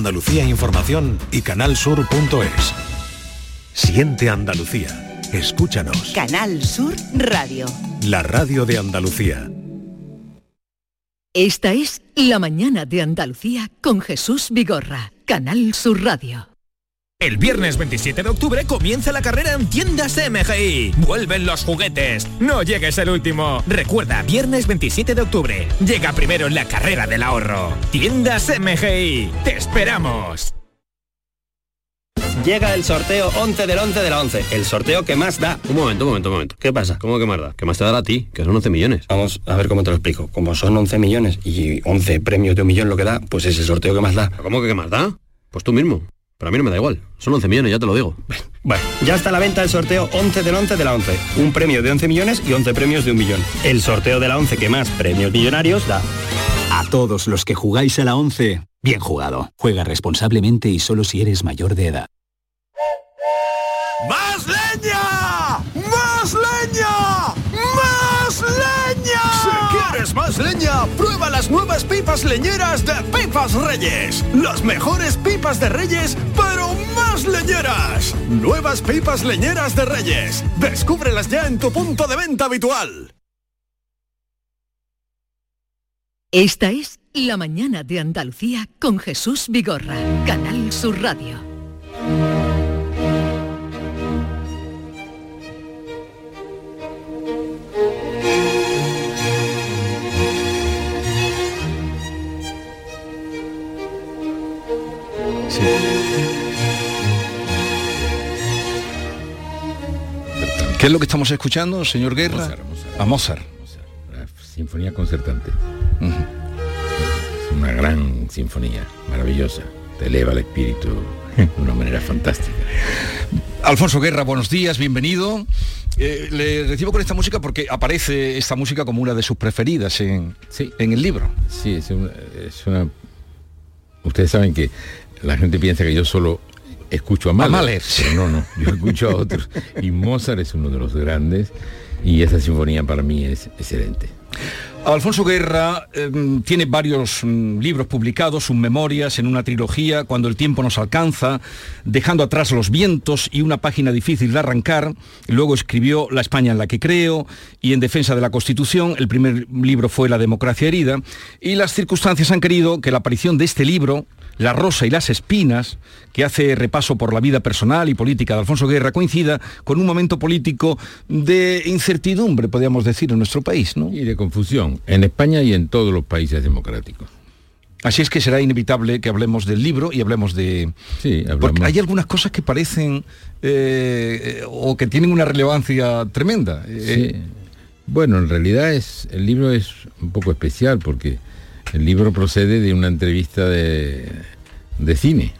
Andalucía Información y canalsur.es. Siente Andalucía. Escúchanos. Canal Sur Radio. La radio de Andalucía. Esta es La mañana de Andalucía con Jesús Vigorra, Canal Sur Radio. El viernes 27 de octubre comienza la carrera en tiendas MGI. Vuelven los juguetes. No llegues el último. Recuerda, viernes 27 de octubre. Llega primero en la carrera del ahorro. Tiendas MGI. Te esperamos. Llega el sorteo 11 del 11 de la 11, el sorteo que más da. Un momento, un momento, un momento. ¿Qué pasa? ¿Cómo que más da? Que más te dará a ti, que son 11 millones. Vamos a ver cómo te lo explico. Como son 11 millones y 11 premios de un millón lo que da, pues es el sorteo que más da. ¿Cómo que qué más da? Pues tú mismo. Pero a mí no me da igual. Son 11 millones, ya te lo digo. Bueno, ya está a la venta el sorteo 11 del 11 de la 11. Un premio de 11 millones y 11 premios de un millón. El sorteo de la 11 que más premios millonarios da. A todos los que jugáis a la 11, bien jugado. Juega responsablemente y solo si eres mayor de edad. ¡Más leña! ¡Más leña! ¡Más leña! Si quieres más leña, prueba nuevas pipas leñeras de Pipas Reyes. Las mejores pipas de Reyes, pero más leñeras. Nuevas pipas leñeras de Reyes. Descúbrelas ya en tu punto de venta habitual. Esta es La mañana de Andalucía con Jesús Vigorra, Canal Sur Radio. ¿Qué es lo que estamos escuchando, señor Guerra? Mozart, Mozart. A Mozart. La Sinfonía concertante. Es una gran sinfonía, maravillosa. Te eleva el espíritu de una manera fantástica. Alfonso Guerra, buenos días, bienvenido. Eh, le recibo con esta música porque aparece esta música como una de sus preferidas en, en el libro. Sí, es una, es una- Ustedes saben que la gente piensa que yo solo escucho a Mahler. Mahler. Pero no, no, yo escucho a otros. Y Mozart es uno de los grandes y esa sinfonía para mí es excelente. Alfonso Guerra eh, tiene varios mm, libros publicados, sus memorias en una trilogía, Cuando el tiempo nos alcanza, Dejando atrás los vientos y una página difícil de arrancar. Luego escribió La España en la que creo y En defensa de la Constitución. El primer libro fue La democracia herida. Y las circunstancias han querido que la aparición de este libro, La rosa y las espinas, que hace repaso por la vida personal y política de Alfonso Guerra, coincida con un momento político de incertidumbre, podríamos decir, en nuestro país, ¿no? Y de confusión, en España y en todos los países democráticos. Así es que será inevitable que hablemos del libro y hablemos de... Sí, Porque hablamos. hay algunas cosas que parecen eh, o que tienen una relevancia tremenda. Eh, Sí. Bueno, en realidad es el libro es un poco especial porque el libro procede de una entrevista de, de cine,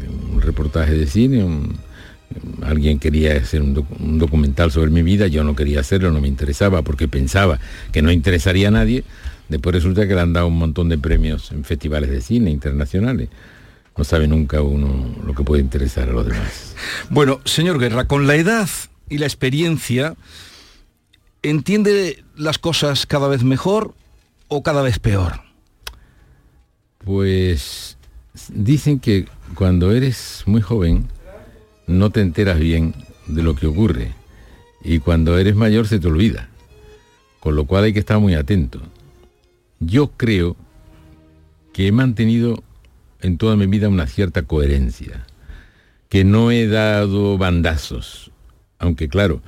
de un reportaje de cine. alguien quería hacer un documental sobre mi vida, yo no quería hacerlo, no me interesaba porque pensaba que no interesaría a nadie. Después resulta que le han dado un montón de premios en festivales de cine internacionales. No sabe nunca uno lo que puede interesar a los demás. Bueno, señor Guerra, con la edad y la experiencia, ¿entiende las cosas cada vez mejor o cada vez peor? Pues dicen que cuando eres muy joven no te enteras bien de lo que ocurre y cuando eres mayor se te olvida, con lo cual hay que estar muy atento. Yo creo que he mantenido en toda mi vida una cierta coherencia, que no he dado bandazos, aunque claro,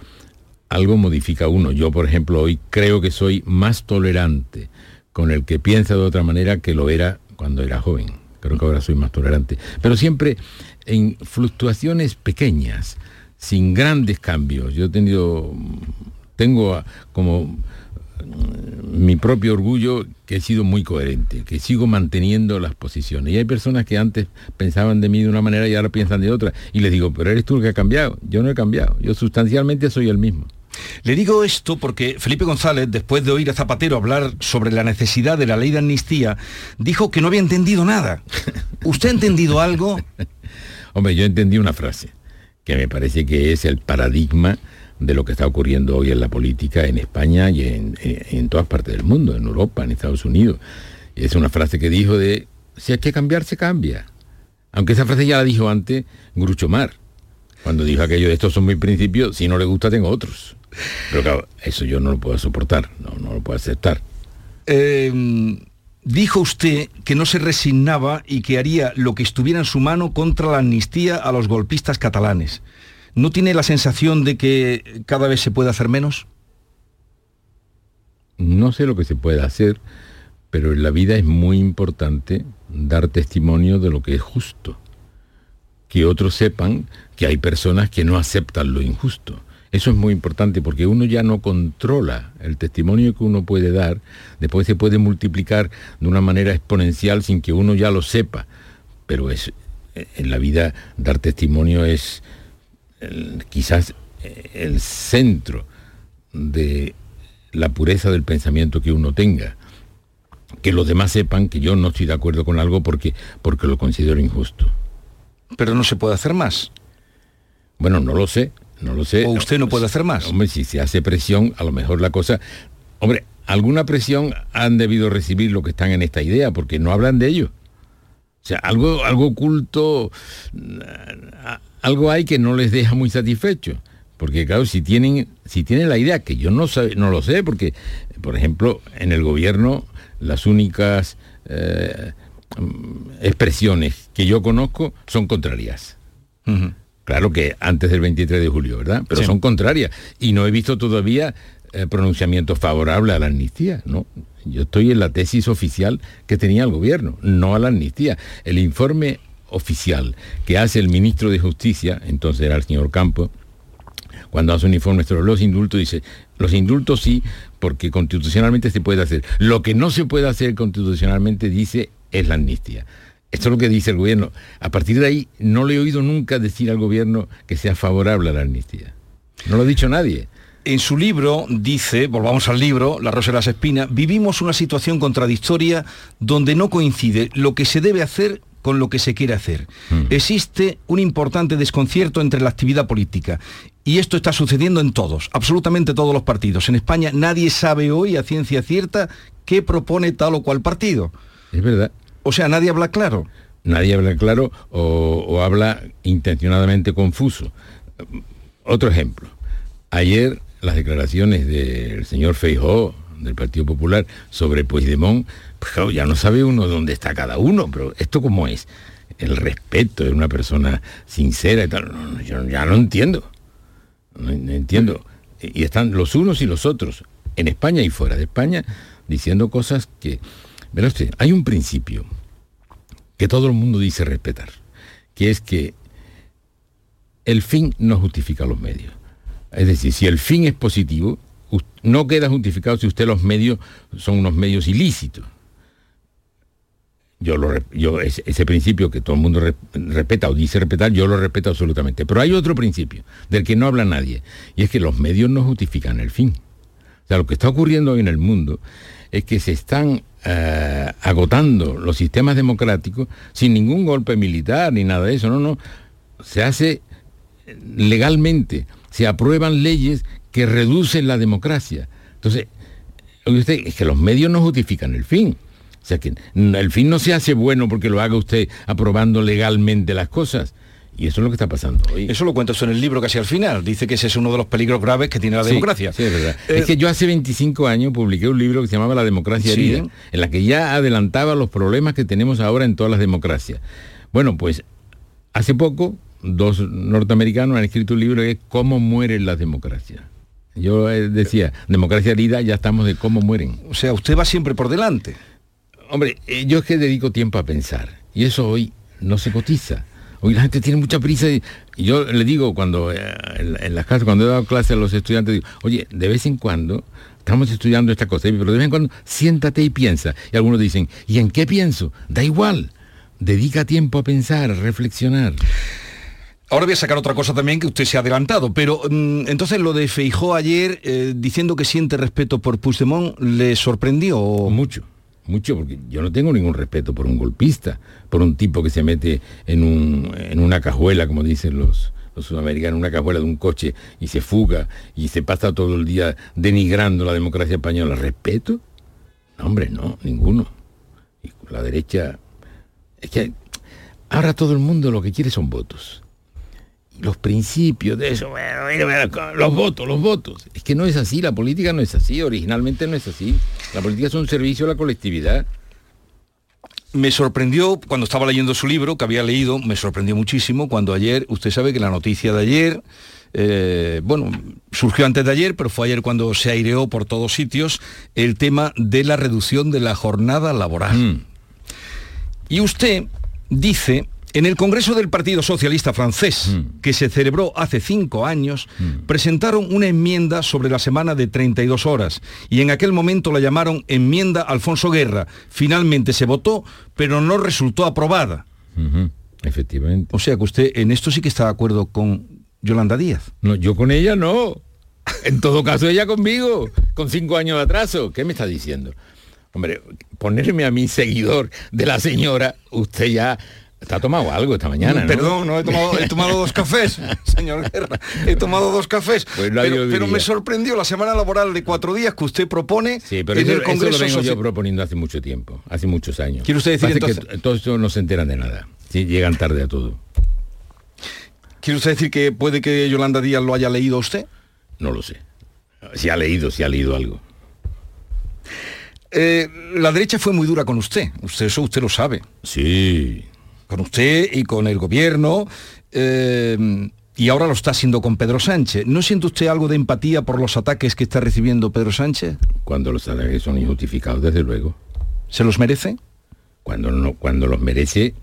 algo modifica uno. Yo, por ejemplo, hoy creo que soy más tolerante con el que piensa de otra manera que lo era cuando era joven. Creo que ahora soy más tolerante. Pero siempre en fluctuaciones pequeñas, sin grandes cambios. Yo he tenido, tengo como mm, mi propio orgullo que he sido muy coherente, que sigo manteniendo las posiciones. Y hay personas que antes pensaban de mí de una manera y ahora piensan de otra. Y les digo, pero eres tú el que ha cambiado. Yo no he cambiado. Yo sustancialmente soy el mismo. Le digo esto porque Felipe González, después de oír a Zapatero hablar sobre la necesidad de la ley de amnistía, dijo que no había entendido nada. ¿Usted ha entendido algo? Hombre, yo entendí una frase que me parece que es el paradigma de lo que está ocurriendo hoy en la política en España y en, todas partes del mundo, en Europa, en Estados Unidos. Es una frase que dijo de, si hay que cambiar, se cambia. Aunque esa frase ya la dijo antes Grucho Mar, cuando dijo aquello de estos son mis principios, si no le gusta tengo otros. Pero claro, eso yo no lo puedo soportar, no, no lo puedo aceptar. Eh, dijo usted que no se resignaba y que haría lo que estuviera en su mano contra la amnistía a los golpistas catalanes. ¿No tiene la sensación de que cada vez se puede hacer menos? No sé lo que se puede hacer, pero en la vida es muy importante dar testimonio de lo que es justo. Que otros sepan que hay personas que no aceptan lo injusto. Eso es muy importante porque uno ya no controla el testimonio que uno puede dar, después se puede multiplicar de una manera exponencial sin que uno ya lo sepa. Pero es, en la vida dar testimonio es el, quizás el centro de la pureza del pensamiento que uno tenga. Que los demás sepan que yo no estoy de acuerdo con algo porque, porque lo considero injusto. Pero no se puede hacer más. Bueno, no lo sé, no lo sé. ¿O usted no puede hacer más? Hombre, si se hace presión, a lo mejor la cosa... Hombre, alguna presión han debido recibir los que están en esta idea, porque no hablan de ello. O sea, algo, algo oculto, algo hay que no les deja muy satisfechos. Porque claro, si tienen, si tienen la idea, que yo no, sabe, no lo sé, porque, por ejemplo, en el gobierno las únicas eh, expresiones que yo conozco son contrarias. Uh -huh. Claro que antes del 23 de julio, ¿verdad? Pero sí. son contrarias. Y no he visto todavía eh, pronunciamientos favorables a la amnistía, ¿no? Yo estoy en la tesis oficial que tenía el gobierno, no a la amnistía. El informe oficial que hace el ministro de Justicia, entonces era el señor Campos, cuando hace un informe sobre los indultos, dice, los indultos sí, porque constitucionalmente se puede hacer. Lo que no se puede hacer constitucionalmente, dice, es la amnistía. Esto es lo que dice el gobierno. A partir de ahí, no le he oído nunca decir al gobierno que sea favorable a la amnistía. No lo ha dicho nadie. En su libro dice, volvamos al libro, La Rosa de las Espinas, vivimos una situación contradictoria donde no coincide lo que se debe hacer con lo que se quiere hacer. Mm. Existe un importante desconcierto entre la actividad política y esto está sucediendo en todos, absolutamente todos los partidos. En España nadie sabe hoy a ciencia cierta qué propone tal o cual partido. Es verdad. O sea, nadie habla claro. Nadie habla claro o, habla intencionadamente confuso. Otro ejemplo. Ayer las declaraciones del señor Feijó del Partido Popular sobre Puigdemont, pues ya no sabe uno dónde está cada uno, pero esto cómo es. El respeto de una persona sincera y tal, no, yo ya no entiendo. No entiendo. Y están los unos y los otros, en España y fuera de España, diciendo cosas que... Verá usted, hay un principio que todo el mundo dice respetar, que es que el fin no justifica los medios. Es decir, si el fin es positivo, no queda justificado si usted los medios son unos medios ilícitos. Yo, lo, yo ese, principio que todo el mundo re, respeta o dice respetar, yo lo respeto absolutamente. Pero hay otro principio del que no habla nadie, y es que los medios no justifican el fin. O sea, lo que está ocurriendo hoy en el mundo es que se están eh, agotando los sistemas democráticos sin ningún golpe militar ni nada de eso. No, no. Se hace legalmente, se aprueban leyes que reducen la democracia. Entonces, usted, es que los medios no justifican el fin. O sea que el fin no se hace bueno porque lo haga usted aprobando legalmente las cosas. Y eso es lo que está pasando hoy. Eso lo cuenta usted en el libro casi al final. Dice que ese es uno de los peligros graves que tiene la sí, democracia. Sí, es verdad. Eh, es que yo hace 25 años publiqué un libro que se llamaba La democracia Sí. herida, en la que ya adelantaba los problemas que tenemos ahora en todas las democracias. Bueno, pues hace poco dos norteamericanos han escrito un libro que es Cómo mueren las democracias. Yo eh, decía, democracia herida, ya estamos de cómo mueren. O sea, usted va siempre por delante. Hombre, eh, yo es que dedico tiempo a pensar. Y eso hoy no se cotiza. Hoy la gente tiene mucha prisa y, y yo le digo cuando eh, en, en, las clases, cuando he dado clases a los estudiantes, digo, oye, de vez en cuando estamos estudiando esta cosa, pero de vez en cuando siéntate y piensa. Y algunos dicen, ¿y en qué pienso? Da igual. Dedica tiempo a pensar, a reflexionar. Ahora voy a sacar otra cosa también que usted se ha adelantado, pero mmm, entonces lo de Feijó ayer eh, diciendo que siente respeto por Puigdemont, ¿le sorprendió? Mucho mucho, porque yo no tengo ningún respeto por un golpista, por un tipo que se mete en, un, en una cajuela, como dicen los, los sudamericanos, una cajuela de un coche y se fuga y se pasa todo el día denigrando la democracia española. ¿Respeto? No, hombre, no, ninguno. Y la derecha... Es que Ahora todo el mundo lo que quiere son votos. Los principios de eso, los votos, los votos. Es que no es así, la política no es así, originalmente no es así. La política es un servicio a la colectividad. Me sorprendió cuando estaba leyendo su libro, que había leído, me sorprendió muchísimo cuando ayer, usted sabe que la noticia de ayer, eh, bueno, surgió antes de ayer, pero fue ayer cuando se aireó por todos sitios el tema de la reducción de la jornada laboral. Mm. Y usted dice, en el Congreso del Partido Socialista francés, que se celebró hace cinco años, presentaron una enmienda sobre la semana de 32 horas y en aquel momento la llamaron enmienda Alfonso Guerra. Finalmente se votó, pero no resultó aprobada. Efectivamente. O sea que usted en esto sí que está de acuerdo con Yolanda Díaz. No, yo con ella no. En todo caso, ella conmigo, con cinco años de atraso. ¿Qué me está diciendo? Hombre, ponerme a mí seguidor de la señora, usted ya está tomado algo esta mañana, ¿no? Perdón, no he tomado, he tomado dos cafés, señor Guerra. He tomado dos cafés. Pues pero, me sorprendió la semana laboral de cuatro días que usted propone Sí, pero en eso, el eso Congreso lo vengo yo proponiendo hace mucho tiempo, hace muchos años. ¿Quiere usted decir Parece que entonces- todos no se enteran de nada. Sí, llegan tarde a todo. ¿Quiere usted decir que puede que Yolanda Díaz lo haya leído usted? No lo sé. Si ha leído, si ha leído algo. Eh, la derecha fue muy dura con usted. Usted eso usted lo sabe. Sí. Con usted y con el gobierno. eh, y ahora lo está haciendo con Pedro Sánchez. ¿No siente usted algo de empatía por los ataques que está recibiendo Pedro Sánchez? Cuando los ataques son injustificados, desde luego. ¿Se los merece? Cuando no, cuando los merece,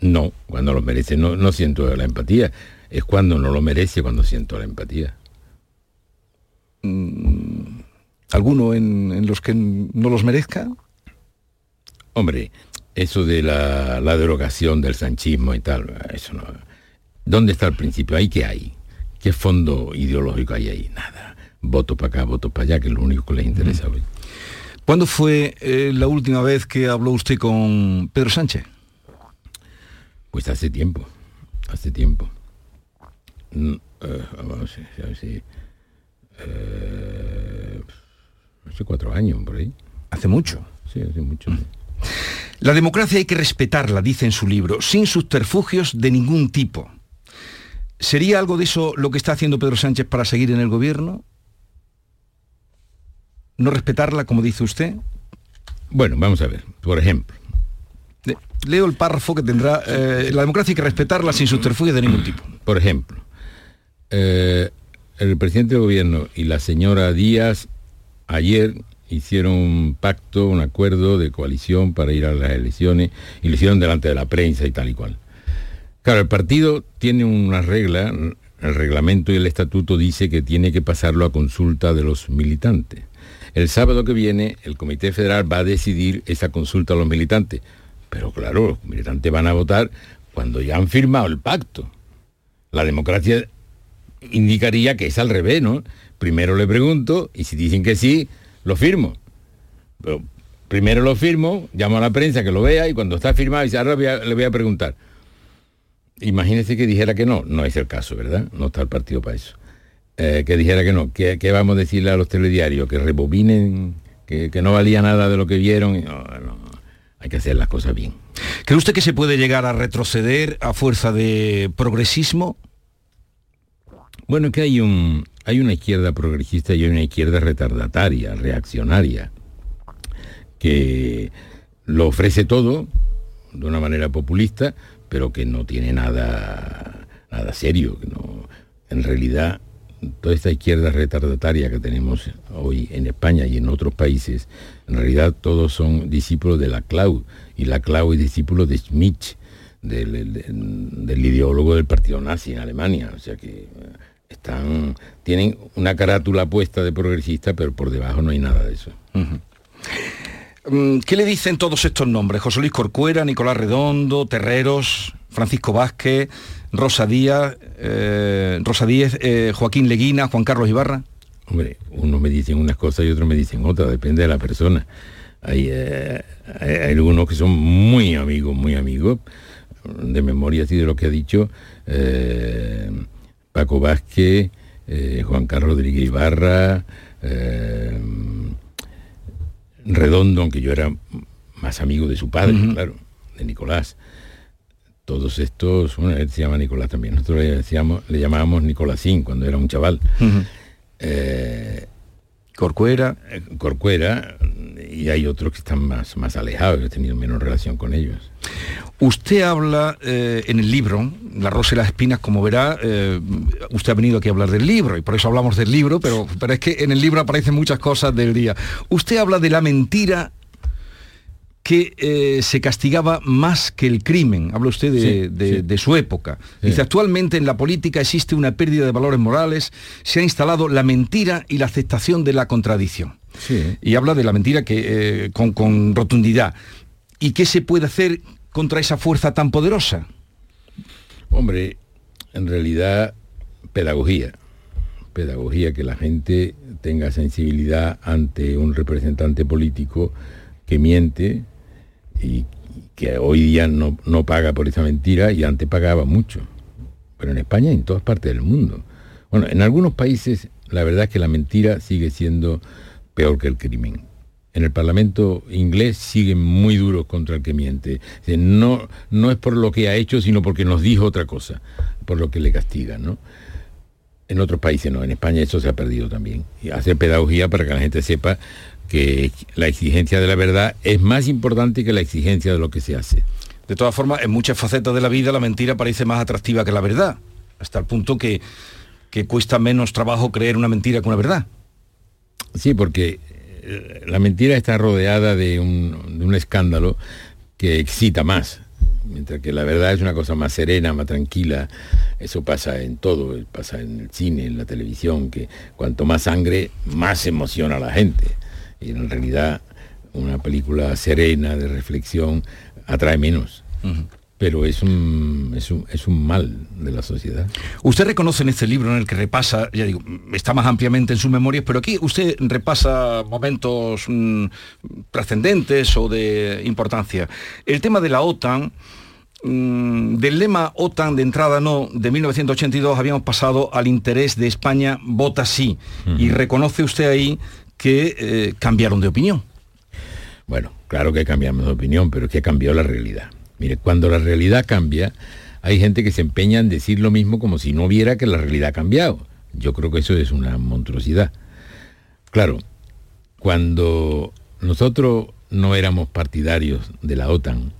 no. Cuando los merece, no, no siento la empatía. Es cuando no lo merece cuando siento la empatía. ¿Alguno en, en los que no los merezca? Hombre, eso de la, la derogación del sanchismo y tal, eso no. ¿Dónde está el principio? ¿Ahí qué hay? ¿Qué fondo ideológico hay ahí? Nada. Voto para acá, voto para allá, que es lo único que les interesa hoy. ¿Cuándo fue eh, la última vez que habló usted con Pedro Sánchez? Pues hace tiempo, hace tiempo. Mm, eh, vamos a ver, a ver si- eh, hace cuatro años, por ahí. Hace mucho. Sí, hace mucho. sí. La democracia hay que respetarla, dice en su libro, sin subterfugios de ningún tipo. ¿Sería algo de eso lo que está haciendo Pedro Sánchez para seguir en el gobierno? ¿No respetarla, como dice usted? Bueno, vamos a ver, por ejemplo. Le- Leo el párrafo que tendrá, eh, la democracia hay que respetarla sin subterfugios de ningún tipo. Por ejemplo, eh, el presidente del gobierno y la señora Díaz ayer hicieron un pacto, un acuerdo de coalición para ir a las elecciones y lo hicieron delante de la prensa y tal y cual. Claro, el partido tiene una regla, el reglamento y el estatuto dice que tiene que pasarlo a consulta de los militantes. El sábado que viene el Comité Federal va a decidir esa consulta a los militantes. Pero claro, los militantes van a votar cuando ya han firmado el pacto. La democracia indicaría que es al revés, ¿no? Primero le pregunto y si dicen que sí, lo firmo. Pero primero lo firmo, llamo a la prensa que lo vea y cuando está firmado dice, ahora voy a- le voy a preguntar. Imagínese que dijera que no, no es el caso, ¿verdad? No está el partido para eso. Eh, que dijera que no, ¿qué, qué vamos a decirle a los telediarios? Que rebobinen, que, que no valía nada de lo que vieron. No, no, hay que hacer las cosas bien. ¿Cree usted que se puede llegar a retroceder a fuerza de progresismo? Bueno, que hay un hay una izquierda progresista y hay una izquierda retardataria, reaccionaria, que lo ofrece todo de una manera populista, pero que no tiene nada nada serio, que no en realidad toda esta izquierda retardataria que tenemos hoy en España y en otros países, en realidad todos son discípulos de la Clau, y la Clau es discípulo de Schmidt, del, del- del ideólogo del partido nazi en Alemania. O sea que están, tienen una carátula puesta de progresista, pero por debajo no hay nada de eso. Mm, ¿Qué le dicen todos estos nombres? José Luis Corcuera, Nicolás Redondo, Terreros, Francisco Vázquez, Rosa Díaz, eh, Rosa Díez, eh, Joaquín Leguina, Juan Carlos Ibarra. Hombre, unos me dicen unas cosas y otros me dicen otras, depende de la persona. Hay, eh, hay, hay algunos que son muy amigos, muy amigos, de memoria así de lo que ha dicho eh, Paco Vázquez, eh, Juan Carlos Rodríguez Ibarra, eh, Redondo, aunque yo era más amigo de su padre, claro, de Nicolás. todos estos, bueno, él se llama Nicolás también, nosotros le, decíamos, le llamábamos Nicolásín cuando era un chaval. Eh, Corcuera, y hay otros que están más, más alejados, he tenido menos relación con ellos. Usted habla eh, en el libro, La Rosa y las Espinas, como verá, eh, usted ha venido aquí a hablar del libro, y por eso hablamos del libro, pero, pero es que en el libro aparecen muchas cosas del día. Usted habla de la mentira que eh, se castigaba más que el crimen. Habla usted de, Sí, de- sí. de su época. Sí. Dice, actualmente en la política existe una pérdida de valores morales, se ha instalado la mentira y la aceptación de la contradicción. Sí. Y habla de la mentira que, eh, con, con rotundidad. ¿Y qué se puede hacer contra esa fuerza tan poderosa? Hombre, en realidad, pedagogía. Pedagogía, que la gente tenga sensibilidad ante un representante político que miente y que hoy día no, no paga por esa mentira y antes pagaba mucho. Pero en España y en todas partes del mundo. Bueno, en algunos países la verdad es que la mentira sigue siendo peor que el crimen. En el Parlamento inglés siguen muy duros contra el que miente. No, no es por lo que ha hecho, sino porque nos dijo otra cosa, por lo que le castigan, ¿no? En otros países no, en España eso se ha perdido también. Y hacer pedagogía para que la gente sepa que la exigencia de la verdad es más importante que la exigencia de lo que se hace. De todas formas, en muchas facetas de la vida la mentira parece más atractiva que la verdad, hasta el punto que, que cuesta menos trabajo creer una mentira que una verdad. Sí, porque eh, la mentira está rodeada de un, de un escándalo que excita más, mientras que la verdad es una cosa más serena, más tranquila. Eso pasa en todo, pasa en el cine, en la televisión, que cuanto más sangre, más emociona a la gente. Y en realidad una película serena, de reflexión, atrae menos. Pero es un, es, un, es un mal de la sociedad. Usted reconoce en este libro en el que repasa, ya digo, está más ampliamente en sus memorias, pero aquí usted repasa momentos mm, trascendentes o de importancia. El tema de la OTAN, mm, del lema OTAN de entrada no, de 1982 habíamos pasado al interés de España, vota sí. Y reconoce usted ahí que eh, cambiaron de opinión. Bueno, claro que cambiamos de opinión, pero es que cambió la realidad. Mire, cuando la realidad cambia, hay gente que se empeña en decir lo mismo como si no viera que la realidad ha cambiado. Yo creo que eso es una monstruosidad. Claro, cuando nosotros no éramos partidarios de la OTAN,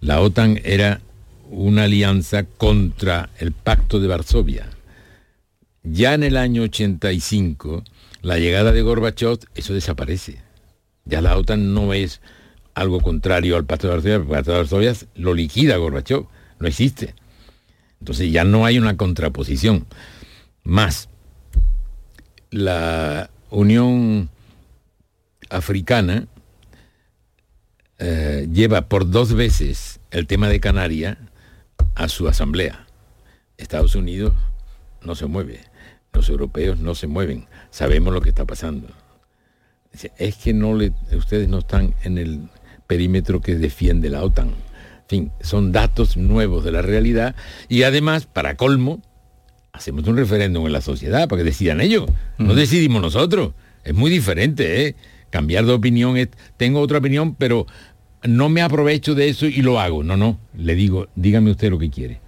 la OTAN era una alianza contra el Pacto de Varsovia. Ya en el año 85, la llegada de Gorbachev, eso desaparece. Ya la OTAN no es algo contrario al Pacto de Varsovia, el Pacto de Varsovia lo liquida Gorbachev, no existe. Entonces ya no hay una contraposición. Más, la Unión Africana eh, lleva por dos veces el tema de Canarias a su asamblea. Estados Unidos no se mueve, los europeos no se mueven, sabemos lo que está pasando. Es que no le, ustedes no están en el perímetro que defiende la OTAN. En fin, son datos nuevos de la realidad y además, para colmo, hacemos un referéndum en la sociedad para que decidan ellos. No decidimos nosotros. Es muy diferente, ¿eh? Cambiar de opinión es, tengo otra opinión, pero no me aprovecho de eso y lo hago. No, no. Le digo, dígame usted lo que quiere.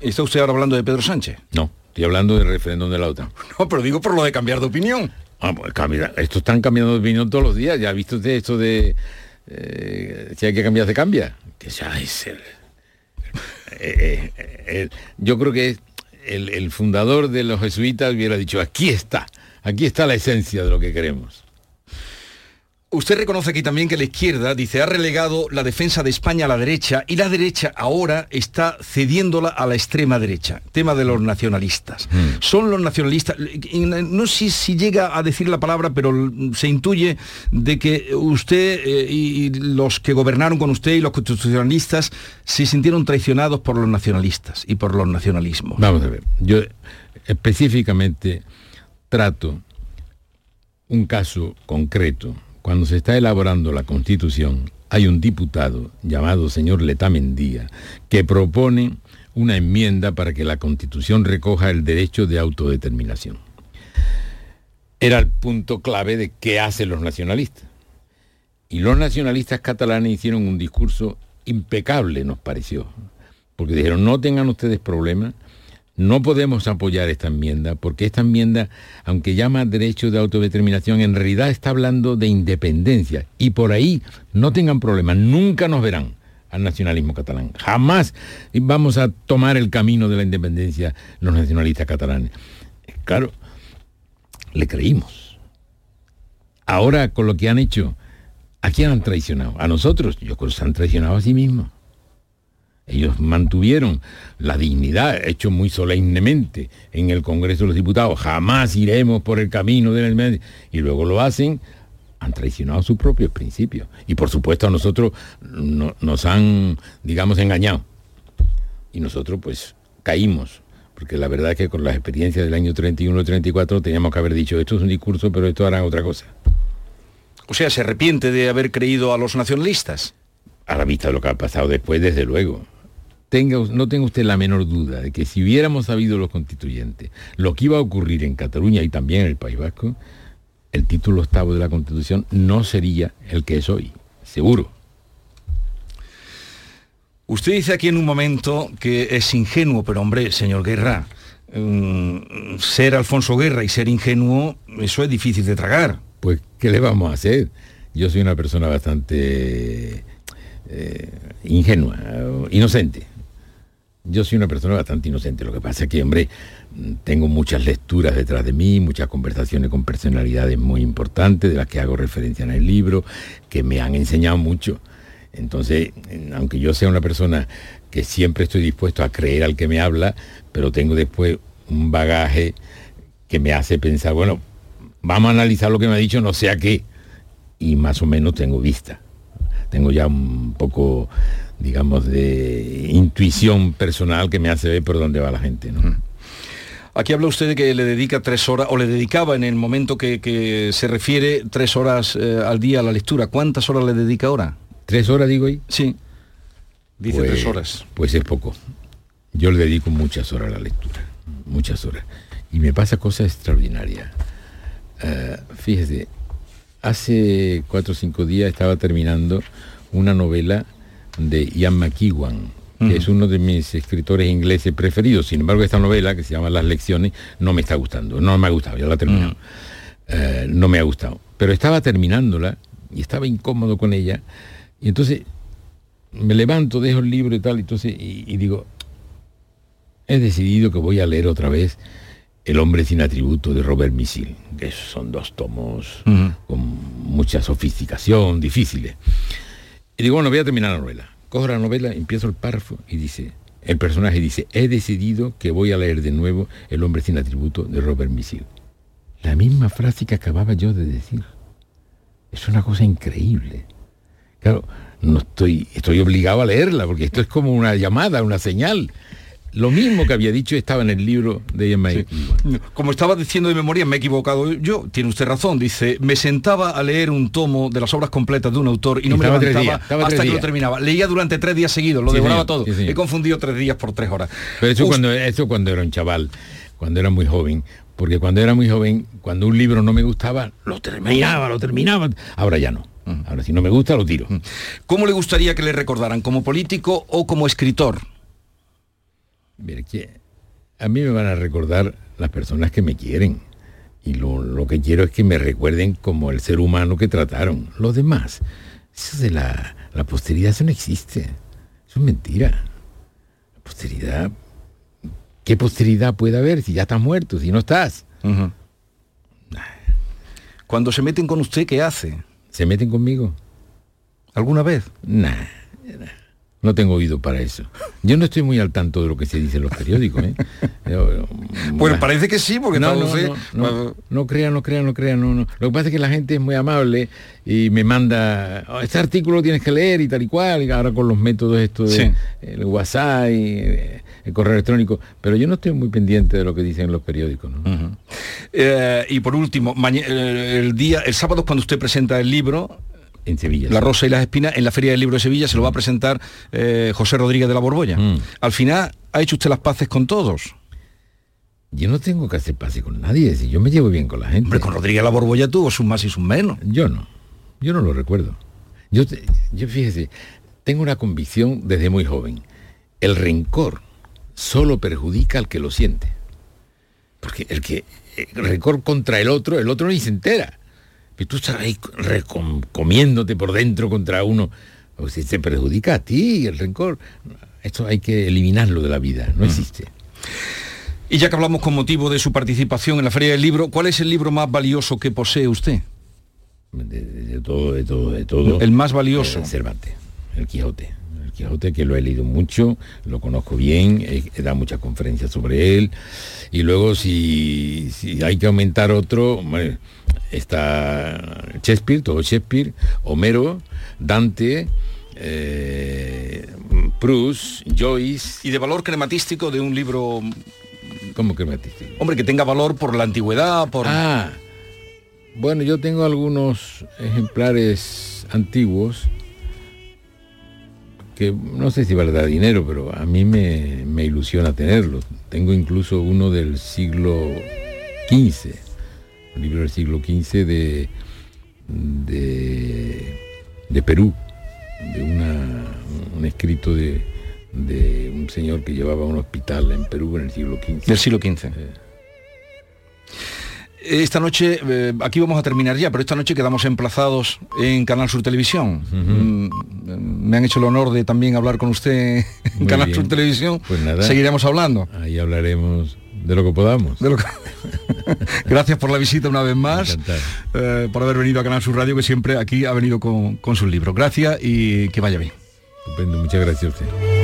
¿Está usted ahora hablando de Pedro Sánchez? No, estoy hablando del referéndum de la OTAN. No, pero digo por lo de cambiar de opinión. Ah, pues cambia, estos están cambiando de opinión todos los días. ¿Ya ha visto usted esto de eh, si hay que cambiar, se cambia? Que ya es el... eh, eh, el- yo creo que el, el fundador de los jesuitas hubiera dicho, aquí está, aquí está la esencia de lo que queremos. Usted reconoce aquí también que la izquierda, dice, ha relegado la defensa de España a la derecha y la derecha ahora está cediéndola a la extrema derecha. Tema de los nacionalistas. Son los nacionalistas, no sé si llega a decir la palabra, pero se intuye de que usted eh, y los que gobernaron con usted y los constitucionalistas se sintieron traicionados por los nacionalistas y por los nacionalismos. Vamos a ver, yo específicamente trato un caso concreto. Cuando se está elaborando la Constitución, hay un diputado llamado señor Letamendía que propone una enmienda para que la Constitución recoja el derecho de autodeterminación. Era el punto clave de qué hacen los nacionalistas. Y los nacionalistas catalanes hicieron un discurso impecable, nos pareció. porque dijeron, no tengan ustedes problemas, no podemos apoyar esta enmienda, porque esta enmienda, aunque llama derecho de autodeterminación, en realidad está hablando de independencia. Y por ahí no tengan problemas, nunca nos verán al nacionalismo catalán. Jamás vamos a tomar el camino de la independencia los nacionalistas catalanes. Claro, le creímos. Ahora con lo que han hecho, ¿a quién han traicionado? A nosotros. Yo creo que se han traicionado a sí mismos. Ellos mantuvieron la dignidad, hecho muy solemnemente en el Congreso de los Diputados. Jamás iremos por el camino de la... Y luego lo hacen, han traicionado sus propios principios. Y por supuesto a nosotros nos han, digamos, engañado. Y nosotros pues caímos. Porque la verdad es que con las experiencias del año 31-34 teníamos que haber dicho, esto es un discurso, pero esto hará otra cosa. O sea, ¿se arrepiente de haber creído a los nacionalistas? A la vista de lo que ha pasado después, desde luego no tenga usted la menor duda de que si hubiéramos sabido los constituyentes lo que iba a ocurrir en Cataluña y también en el País Vasco, el título octavo de la Constitución no sería el que es hoy, seguro. Usted dice aquí en un momento que es ingenuo, pero hombre, señor Guerra, mm, ser Alfonso Guerra y ser ingenuo, eso es difícil de tragar. Pues, ¿qué le vamos a hacer? Yo soy una persona bastante eh, ingenua, inocente. Yo soy una persona bastante inocente. Lo que pasa es que, hombre, tengo muchas lecturas detrás de mí, muchas conversaciones con personalidades muy importantes, de las que hago referencia en el libro, que me han enseñado mucho. Entonces, aunque yo sea una persona que siempre estoy dispuesto a creer al que me habla, pero tengo después un bagaje que me hace pensar, bueno, vamos a analizar lo que me ha dicho, no sé a qué. Y más o menos tengo vista. Tengo ya un poco digamos, de intuición personal que me hace ver por dónde va la gente. Aquí habla usted de que le dedica tres horas, o le dedicaba en el momento que, se refiere tres horas eh, al día a la lectura. ¿Cuántas horas le dedica ahora? ¿Tres horas digo ahí? Sí. Dice pues, tres horas. Pues es poco. Yo le dedico muchas horas a la lectura. Muchas horas. Y me pasa cosas extraordinarias. Eh, fíjese, hace cuatro o cinco días estaba terminando una novela de Ian McEwan, que es uno de mis escritores ingleses preferidos. Sin embargo, esta novela, que se llama Las lecciones, no me está gustando. No me ha gustado, ya la he terminado. Eh, no me ha gustado. Pero estaba terminándola y estaba incómodo con ella. Y entonces me levanto, dejo el libro y tal, entonces, y, digo, he decidido que voy a leer otra vez El hombre sin atributo de Robert Misil, que son dos tomos con mucha sofisticación, difíciles. Y digo, bueno, voy a terminar la novela. Cojo la novela, empiezo el párrafo y dice, el personaje dice, he decidido que voy a leer de nuevo El hombre sin atributo de Robert Misil. La misma frase que acababa yo de decir. Es una cosa increíble. Claro, no estoy, estoy obligado a leerla, porque esto es como una llamada, una señal. Lo mismo que había dicho estaba en el libro de Ian Como estaba diciendo de memoria, me he equivocado yo, tiene usted razón, dice, me sentaba a leer un tomo de las obras completas de un autor y no me levantaba hasta que lo terminaba. Leía durante tres días seguidos, lo devoraba todo. he confundido tres días por tres horas. Pero eso, cuando, eso cuando era un chaval, cuando era muy joven, porque cuando era muy joven, cuando un libro no me gustaba, lo terminaba, lo terminaba. Ahora ya no. Ahora si no me gusta, lo tiro. ¿Cómo le gustaría que le recordaran? ¿Como político o como escritor? Que a mí me van a recordar las personas que me quieren. Y lo, que quiero es que me recuerden como el ser humano que trataron. Los demás, eso de la, posteridad, eso no existe. Eso es mentira. La posteridad, ¿qué posteridad puede haber si ya estás muerto, si no estás? Cuando se meten con usted, ¿qué hace? ¿Se meten conmigo? ¿Alguna vez? Nah. No tengo oído para eso. Yo no estoy muy al tanto de lo que se dice en los periódicos. ¿eh? pues parece que sí, porque no, no, no, no, crean, no crean, no crean, no, no. Lo que pasa es que la gente es muy amable y me manda, oh, este artículo tienes que leer y tal y cual, y ahora con los métodos estos de el WhatsApp y eh, el correo electrónico, pero yo no estoy muy pendiente de lo que dicen los periódicos. Eh, y por último, el día, el sábado cuando usted presenta el libro, en Sevilla. La Rosa y las Espinas, en la Feria del Libro de Sevilla se lo va a mm. presentar eh, José Rodríguez de la Borbolla. Mm. Al final, ¿ha hecho usted las paces con todos? Yo no tengo que hacer paces con nadie, si yo me llevo bien con la gente. Hombre, con Rodríguez de la Borbolla tuvo sus más y sus menos. Yo no, yo no lo recuerdo. Yo, yo fíjese, tengo una convicción desde muy joven. el rencor solo perjudica al que lo siente. Porque el que el rencor contra el otro, el otro ni se entera. Pero tú estás ahí recom- comiéndote por dentro contra uno. O si te perjudica a ti el rencor. Esto hay que eliminarlo de la vida, no existe. Y ya que hablamos con motivo de su participación en la Feria del Libro, ¿cuál es el libro más valioso que posee usted? De, de- de todo, de todo, de todo. El más valioso. Eh, Cervantes, el Quijote. Quijote que lo he leído mucho, lo conozco bien, he, he dado muchas conferencias sobre él. Y luego si, si hay que aumentar otro, está Shakespeare, todo Shakespeare, Homero, Dante, eh, Proust, Joyce. Y de valor crematístico de un libro, ¿Cómo crematístico? hombre, que tenga valor por la antigüedad, por... Ah, bueno, yo tengo algunos ejemplares antiguos que no sé si valdrá dinero, pero a mí me, me ilusiona tenerlos. Tengo incluso uno del siglo XV, un libro del siglo XV de, de, de Perú, de una, un escrito de, de un señor que llevaba un hospital en Perú en el siglo XV. Del siglo XV. Esta noche, eh, aquí vamos a terminar ya, pero esta noche quedamos emplazados en Canal Sur Televisión. Mm, Me han hecho el honor de también hablar con usted en Muy Canal bien. Sur Televisión. Pues nada. Seguiremos hablando. Ahí hablaremos de lo que podamos. De lo que- Gracias por la visita una vez más, eh, por haber venido a Canal Sur Radio, que siempre aquí ha venido con, con sus libros. Gracias y que vaya bien. Estupendo, muchas gracias a usted.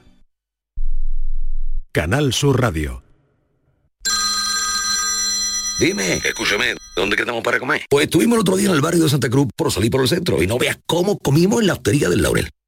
Canal Sur Radio. Dime, escúchame, ¿dónde quedamos para comer? Pues estuvimos el otro día en el barrio de Santa Cruz por salir por el centro y no veas cómo comimos en la hostería del Laurel.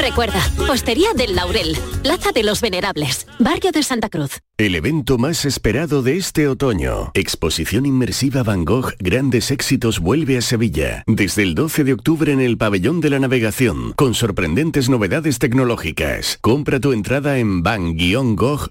Recuerda, Hostería del Laurel, Plaza de los Venerables, Barrio de Santa Cruz. El evento más esperado de este otoño. Exposición inmersiva Van Gogh Grandes Éxitos vuelve a Sevilla. Desde el 12 de octubre en el Pabellón de la Navegación, con sorprendentes novedades tecnológicas. Compra tu entrada en van-gogh.es.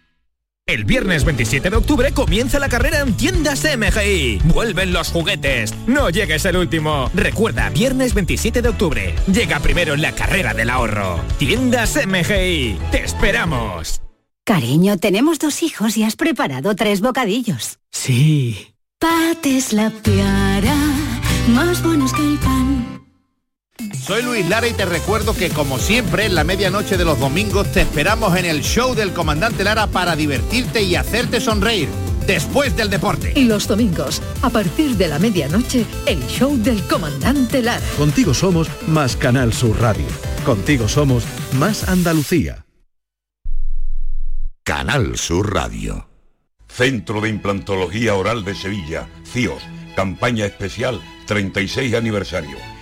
El viernes 27 de octubre comienza la carrera en tiendas MGI. Vuelven los juguetes. No llegues el último. Recuerda, viernes 27 de octubre. Llega primero en la carrera del ahorro. Tiendas MGI. Te esperamos. Cariño, tenemos dos hijos y has preparado tres bocadillos. Sí. Pates la piara, más buenos que el pan. Soy Luis Lara y te recuerdo que como siempre en la medianoche de los domingos te esperamos en el show del comandante Lara para divertirte y hacerte sonreír después del deporte. Y los domingos, a partir de la medianoche, el show del comandante Lara. Contigo somos más Canal Sur Radio. Contigo somos más Andalucía. Canal Sur Radio. Centro de Implantología Oral de Sevilla, CIOS, campaña especial 36 aniversario.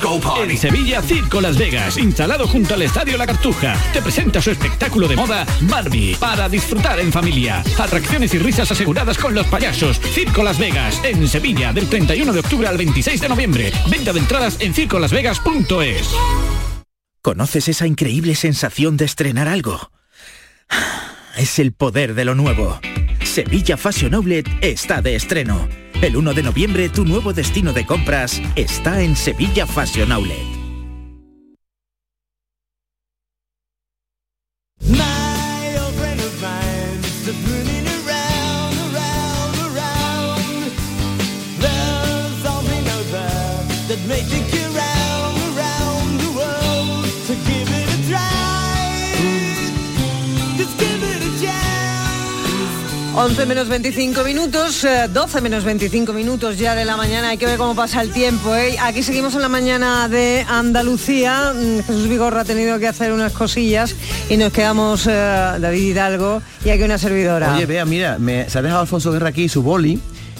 En Sevilla, Circo Las Vegas, instalado junto al Estadio La Cartuja, te presenta su espectáculo de moda Barbie, para disfrutar en familia. Atracciones y risas aseguradas con los payasos. Circo Las Vegas, en Sevilla, del 31 de octubre al 26 de noviembre. Venta de entradas en circolasvegas.es. ¿Conoces esa increíble sensación de estrenar algo? Es el poder de lo nuevo. Sevilla Fashion Outlet está de estreno. El 1 de noviembre tu nuevo destino de compras está en Sevilla Fashion Outlet. Menos 25 minutos, eh, 12 menos 25 minutos ya de la mañana, hay que ver cómo pasa el tiempo. ¿eh? Aquí seguimos en la mañana de Andalucía, Mm, Jesús Vigorra ha tenido que hacer unas cosillas y nos quedamos eh, David Hidalgo y aquí una servidora. Oye, vea, mira, me, se ha dejado Alfonso Guerra aquí su boli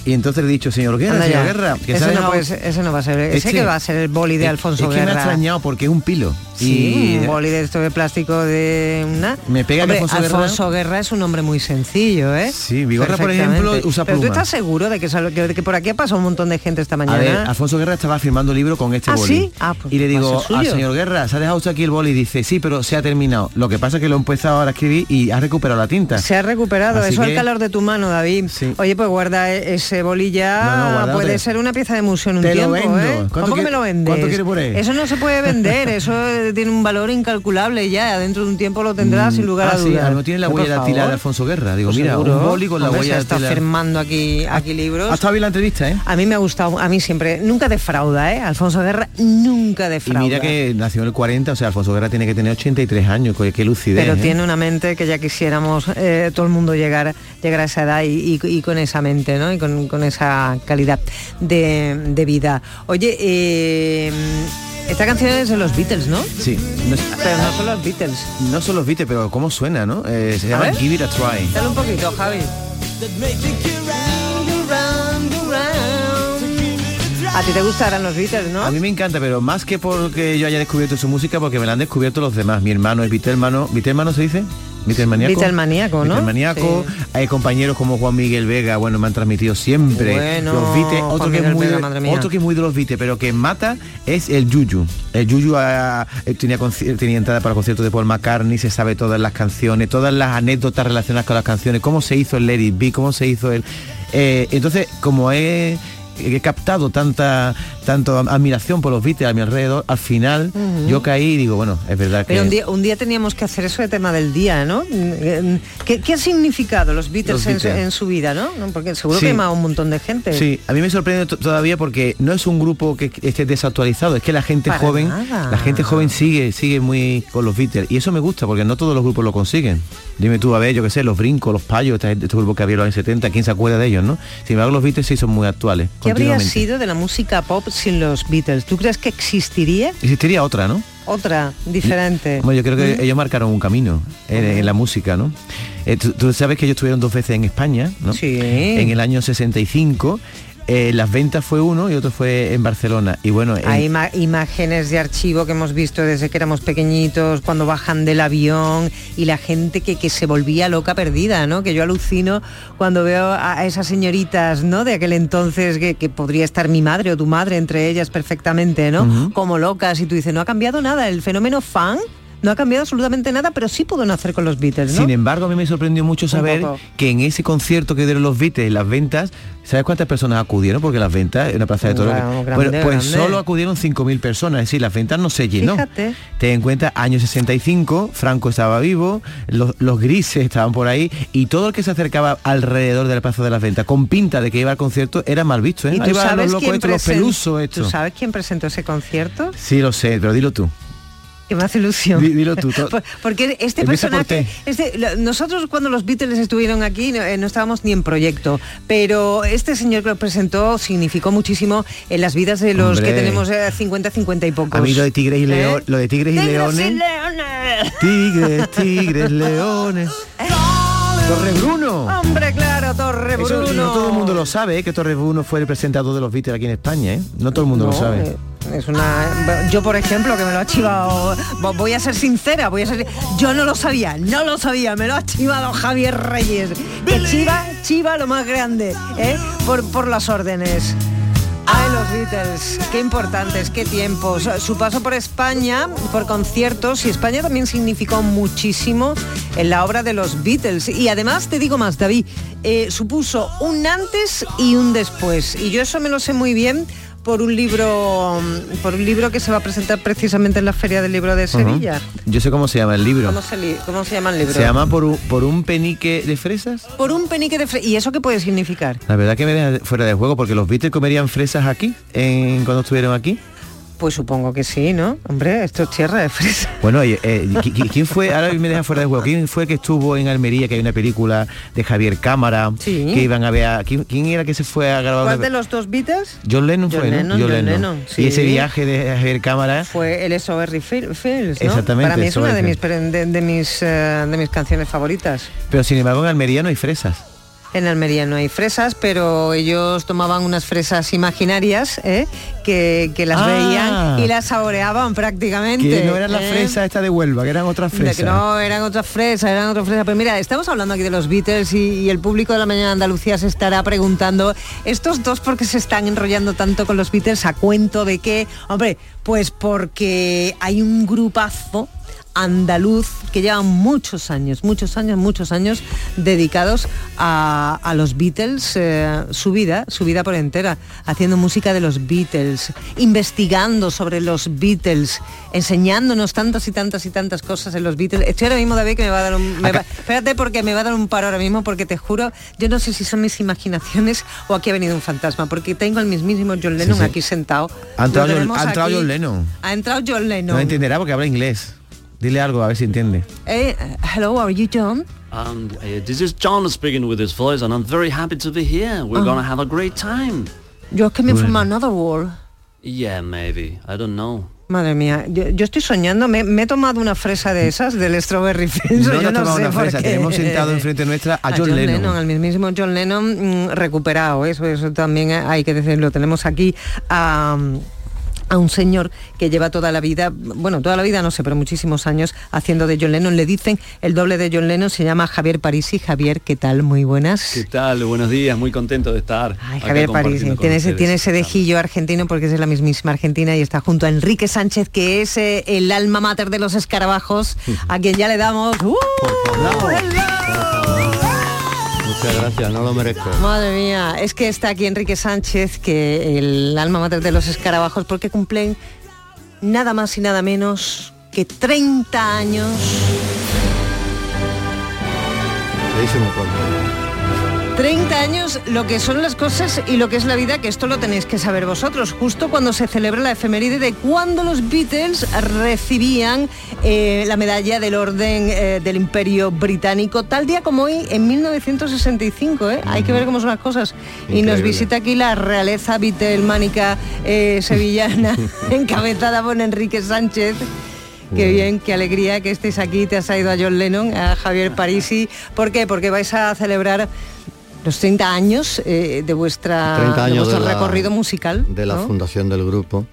y entonces le he dicho, señor Guerra, señor. Guerra, que no, pues, va a ser, ese Este- que va a ser el boli de Es- Alfonso es que me ha Guerra. extrañado porque es un pilo. Sí, y un boli de esto de plástico de una. Me pega Hombre, Alfonso Guerra- Guerra es un hombre muy sencillo, ¿eh? Sí, Vigorra, por ejemplo, usa Pero tú pluma. estás seguro de que, por aquí ha pasado un montón de gente esta A mañana. ver, Alfonso Guerra estaba firmando libro con este ¿Ah, boli. sí? Ah, pues y le a digo al suyo. señor Guerra, ¿se ha dejado usted aquí el boli? Y dice, sí, pero se ha terminado. Lo que pasa es que lo he empezado ahora a escribir y ha recuperado la tinta. Se ha recuperado, Así eso al que- calor de tu mano, David. Oye, pues guarda e- ese boli ya, No, no, puede ser una pieza de museo en un te tiempo. ¿eh? ¿Cuánto ¿Cómo que quiere- me lo vendes? cuánto quiere por él? Eso no se puede vender, eso tiene un valor incalculable ya, dentro de un tiempo lo tendrás sin lugar ah, a sí, dudas. no tiene la huella dactilar de Alfonso Guerra. Digo, Pues mira, seguro. un boli con la Hombre, huella se está dactilar. firmando aquí, aquí libros. Ha estado bien la entrevista, ¿eh? A mí me ha gustado, a mí siempre, nunca defrauda, ¿eh? Alfonso Guerra nunca Y defrauda. mira que nació en el 40, o sea, Alfonso Guerra tiene que tener 83 años, qué lucidez. pero ¿eh? tiene una mente que ya quisiéramos eh, todo el mundo llegar, llegar a esa edad y, y- y con esa mente, ¿no? Y con, con esa calidad de, de vida. Oye, eh, esta canción es de los Beatles, ¿no? Sí. No, es- Pero no son los Beatles. no son los Beatles, pero cómo suena, ¿no? Eh, se llama. Give It a Try. Dale un poquito, Javi. A ti te gustarán los Beatles, ¿no? A mí me encanta, pero más que porque yo haya descubierto su música, porque me la han descubierto los demás. Mi hermano es Beatlemano. ¿Beatlemano se dice? Beatlemaníaco. Beatlemaníaco, ¿no? Beatlemaníaco. Sí. Hay compañeros como Juan Miguel Vega, bueno, me han transmitido siempre Bueno, los Beatles. Otro que, es muy Vega, otro que es muy de los Beatles, pero que mata es el Yuyu. El Yuyu ah, eh, tenía, tenía entrada para el concierto de Paul McCartney, se sabe todas las canciones, todas las anécdotas relacionadas con las canciones, cómo se hizo el It Be, cómo se hizo el... eh, entonces, como he captado tanta tanto admiración por los Beatles a mi alrededor, al final yo caí y digo, bueno, es verdad que un día, un día teníamos que hacer eso de tema del día, ¿no? ¿Qué, qué ha significado los Beatles, Los en su- Beatles. En, su vida, ¿no? Porque seguro Sí. que a un montón de gente. Sí, a mí me sorprende to- todavía porque no es un grupo que esté desactualizado, es que la gente Para joven, nada. la gente joven sigue, sigue muy con los Beatles y eso me gusta porque no todos los grupos lo consiguen. Dime tú, a ver, yo qué sé, los brincos, los payos, este, este grupo que había en los años 70, ¿quién se acuerda de ellos, no? Sin embargo, los Beatles sí son muy actuales. ¿Qué habría sido de la música pop sin los Beatles? ¿Tú crees que existiría Existiría otra, ¿no? otra diferente? Bueno, yo creo que ¿Mm? ellos marcaron un camino en, en la música, ¿no? Eh, tú, tú sabes que ellos estuvieron dos veces en España, ¿no? Sí. En el año 65. Eh, las ventas fue uno y otro fue en Barcelona. Y bueno, en- Hay imágenes de archivo que hemos visto desde que éramos pequeñitos, cuando bajan del avión y la gente que, que se volvía loca perdida, ¿no? Que yo alucino cuando veo a esas señoritas, ¿no? De aquel entonces que, que podría estar mi madre o tu madre entre ellas perfectamente, ¿no? Como locas y tú dices, no ha cambiado nada, el fenómeno fan no ha cambiado absolutamente nada, pero sí pudo nacer con los Beatles, ¿no? Sin embargo, a mí me sorprendió mucho saber que en ese concierto que dieron los Beatles, las ventas, ¿sabes cuántas personas acudieron? Porque las ventas, en una plaza de toros, bueno, pues grande. solo acudieron 5.000 personas, es decir, las ventas no se llenó. Fíjate. Ten en cuenta, año 65, Franco estaba vivo, los, los grises estaban por ahí y todo el que se acercaba alrededor de la plaza de las ventas con pinta de que iba al concierto era mal visto, ¿eh? ¿Y tú sabes los locos quién estos, los presen- pelusos ¿Tú sabes quién presentó ese concierto? Sí, lo sé, pero dilo tú. Que me hace ilusión. Di- dilo tú, Porque este Empieza por personaje, este- nosotros cuando los Beatles estuvieron aquí no, eh, no estábamos ni en proyecto, pero este señor que lo presentó significó muchísimo en las vidas de los Hombre. que tenemos eh, 50, 50 y pocos. A mí lo de Tigres y ¿Eh? Leones, lo de Tigres y Tigres y Leones. Tigres, tigres, leones. Torre Bruno. Hombre, claro, Torre Eso Bruno. no todo el mundo lo sabe, ¿eh? que Torre Bruno fue el presentador de los Beatles aquí en España, ¿eh? No todo el mundo lo sabe. Es una, yo por ejemplo que me lo ha chivado, vo- voy a ser sincera, voy a ser, yo no lo sabía, no lo sabía, me lo ha chivado Javier Reyes, que chiva, chiva lo más grande, ¿eh? por, por las órdenes. Ay, los Beatles, qué importantes, qué tiempos. Su paso por España, por conciertos, y España también significó muchísimo en la obra de los Beatles. Y además, te digo más, David, eh, supuso un antes y un después. Y yo eso me lo sé muy bien por un libro, por un libro que se va a presentar precisamente en la Feria del Libro de Sevilla. Yo sé cómo se llama el libro. ¿Cómo, se li- cómo se llama el libro? Se llama por un, por un penique de fresas. Por un penique de fre- ¿Y eso qué puede significar? La verdad que me deja fuera de juego porque los Beatles comerían fresas aquí, en, cuando estuvieron aquí. Pues supongo que sí, ¿no? Hombre, esto es tierra de fresa. Bueno, eh, ¿qui- qui- ¿quién fue, ahora me deja fuera de juego, quién fue que estuvo en Almería, que hay una película de Javier Cámara, Sí. que iban a ver, a- ¿quién, quién era que se fue a grabar? ¿Cuál de los dos Beatles? John Lennon John fue, ¿no? Lennon, John Lennon, sí. Y ese viaje de Javier Cámara, Fue el Fil- Fields, ¿no? Exactamente, Para mí es una de mis, de mis, eh, de mis canciones favoritas. pero sin embargo en Almería no hay fresas. En Almería no hay fresas, pero ellos tomaban unas fresas imaginarias ¿eh? que, que las Ah. veían y las saboreaban prácticamente. Que no eran las ¿eh? fresas esta de Huelva, que eran otras De fresas. que no, eran otras fresas, eran otras fresas. Pero mira, estamos hablando aquí de los Beatles y, y el público de la mañana de Andalucía se estará preguntando, estos dos por qué se están enrollando tanto con los Beatles a cuento de qué. Hombre, pues porque hay un grupazo andaluz que lleva muchos años, muchos años, muchos años dedicados a, a los Beatles, eh, su vida, su vida por entera, haciendo música de los Beatles, investigando sobre los Beatles, enseñándonos tantas y tantas y tantas cosas en los Beatles. Estoy ahora mismo, David, que me va a dar un... me va- espérate porque me va a dar un paro ahora mismo, porque te juro, yo no sé si son mis imaginaciones o aquí ha venido un fantasma, porque tengo al mismísimo John Lennon sí. aquí sentado. Ha entrado, John, ha entrado aquí. John Lennon. Ha entrado John Lennon. No entenderá porque habla inglés. Dile algo, a ver si entiende. Eh, hello, are you John? Um, uh, this is John speaking with his voice, and I'm very happy to be here. We're Ah. gonna have a great time. You're coming from Bueno. another world. Yeah, maybe. I don't know. Madre mía, yo, yo estoy soñando, me, me he tomado una fresa de esas del Strawberry Fields. No yo te has no tomado sé una fresa, tenemos sentado enfrente nuestra a John Lennon. al mismísimo John Lennon mm, recuperado, eso, eso también hay que decirlo. Tenemos aquí a, a un señor que lleva toda la vida, bueno, toda la vida no sé, pero muchísimos años haciendo de John Lennon. Le dicen el doble de John Lennon, se llama Javier Parisi. Javier, ¿qué tal? Muy buenas. ¿Qué tal? Buenos días, muy contento de estar. Ay, Javier con tiene ese, tiene ese dejillo argentino porque es de la mismísima Argentina y está junto a Enrique Sánchez, que es eh, el alma mater de los escarabajos, a quien ya le damos... ¡Uh! Muchas gracias, no lo merezco. Madre mía, es que está aquí Enrique Sánchez, que el alma mater de los escarabajos, porque cumplen nada más y nada menos que 30 años. Se dice muy pronto. 30 años, lo que son las cosas y lo que es la vida, que esto lo tenéis que saber vosotros, justo cuando se celebra la efeméride de cuando los Beatles recibían eh, la medalla del Orden eh, del Imperio Británico, tal día como hoy, en 1965, ¿eh? Hay que ver cómo son las cosas. Y nos visita aquí la realeza beatlemánica eh, sevillana, encabezada por Enrique Sánchez Qué bien, qué alegría que estés aquí. Te has traído a John Lennon, a Javier Parisi. ¿Por qué? Porque vais a celebrar los 30 años eh, de, vuestra, 30 de años vuestro de la- recorrido musical. de la ¿no? fundación del grupo,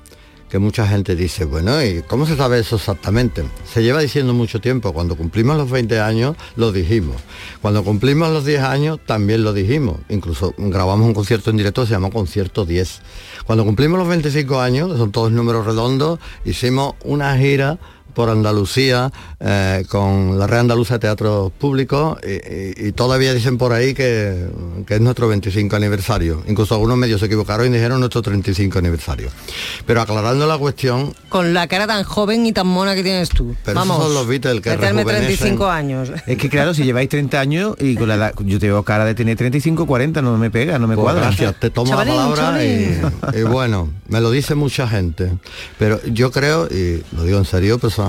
que mucha gente dice, bueno, ¿y cómo se sabe eso exactamente? Se lleva diciendo mucho tiempo, cuando cumplimos los 20 años lo dijimos, cuando cumplimos los 10 años también lo dijimos, incluso grabamos un concierto en directo, se llamó Concierto 10. Cuando cumplimos los 25 años, son todos números redondos, hicimos una gira por Andalucía eh, con la Red Andaluza de Teatro Público y, y- y todavía dicen por ahí que, que es nuestro 25 aniversario. Incluso algunos medios se equivocaron y dijeron nuestro 35 aniversario. Pero aclarando la cuestión, Con la cara tan joven y tan mona que tienes tú. pero Vamos. esos son los Beatles que meterme rejuvenecen. 35 años. Es que claro, si lleváis 30 años y con la edad, yo te veo cara de tener 35, 40, no me pega, no me Pues cuadra. gracias, te tomo Chavalín, la palabra y, y bueno, me lo dice mucha gente. Pero yo creo, y lo digo en serio personalmente,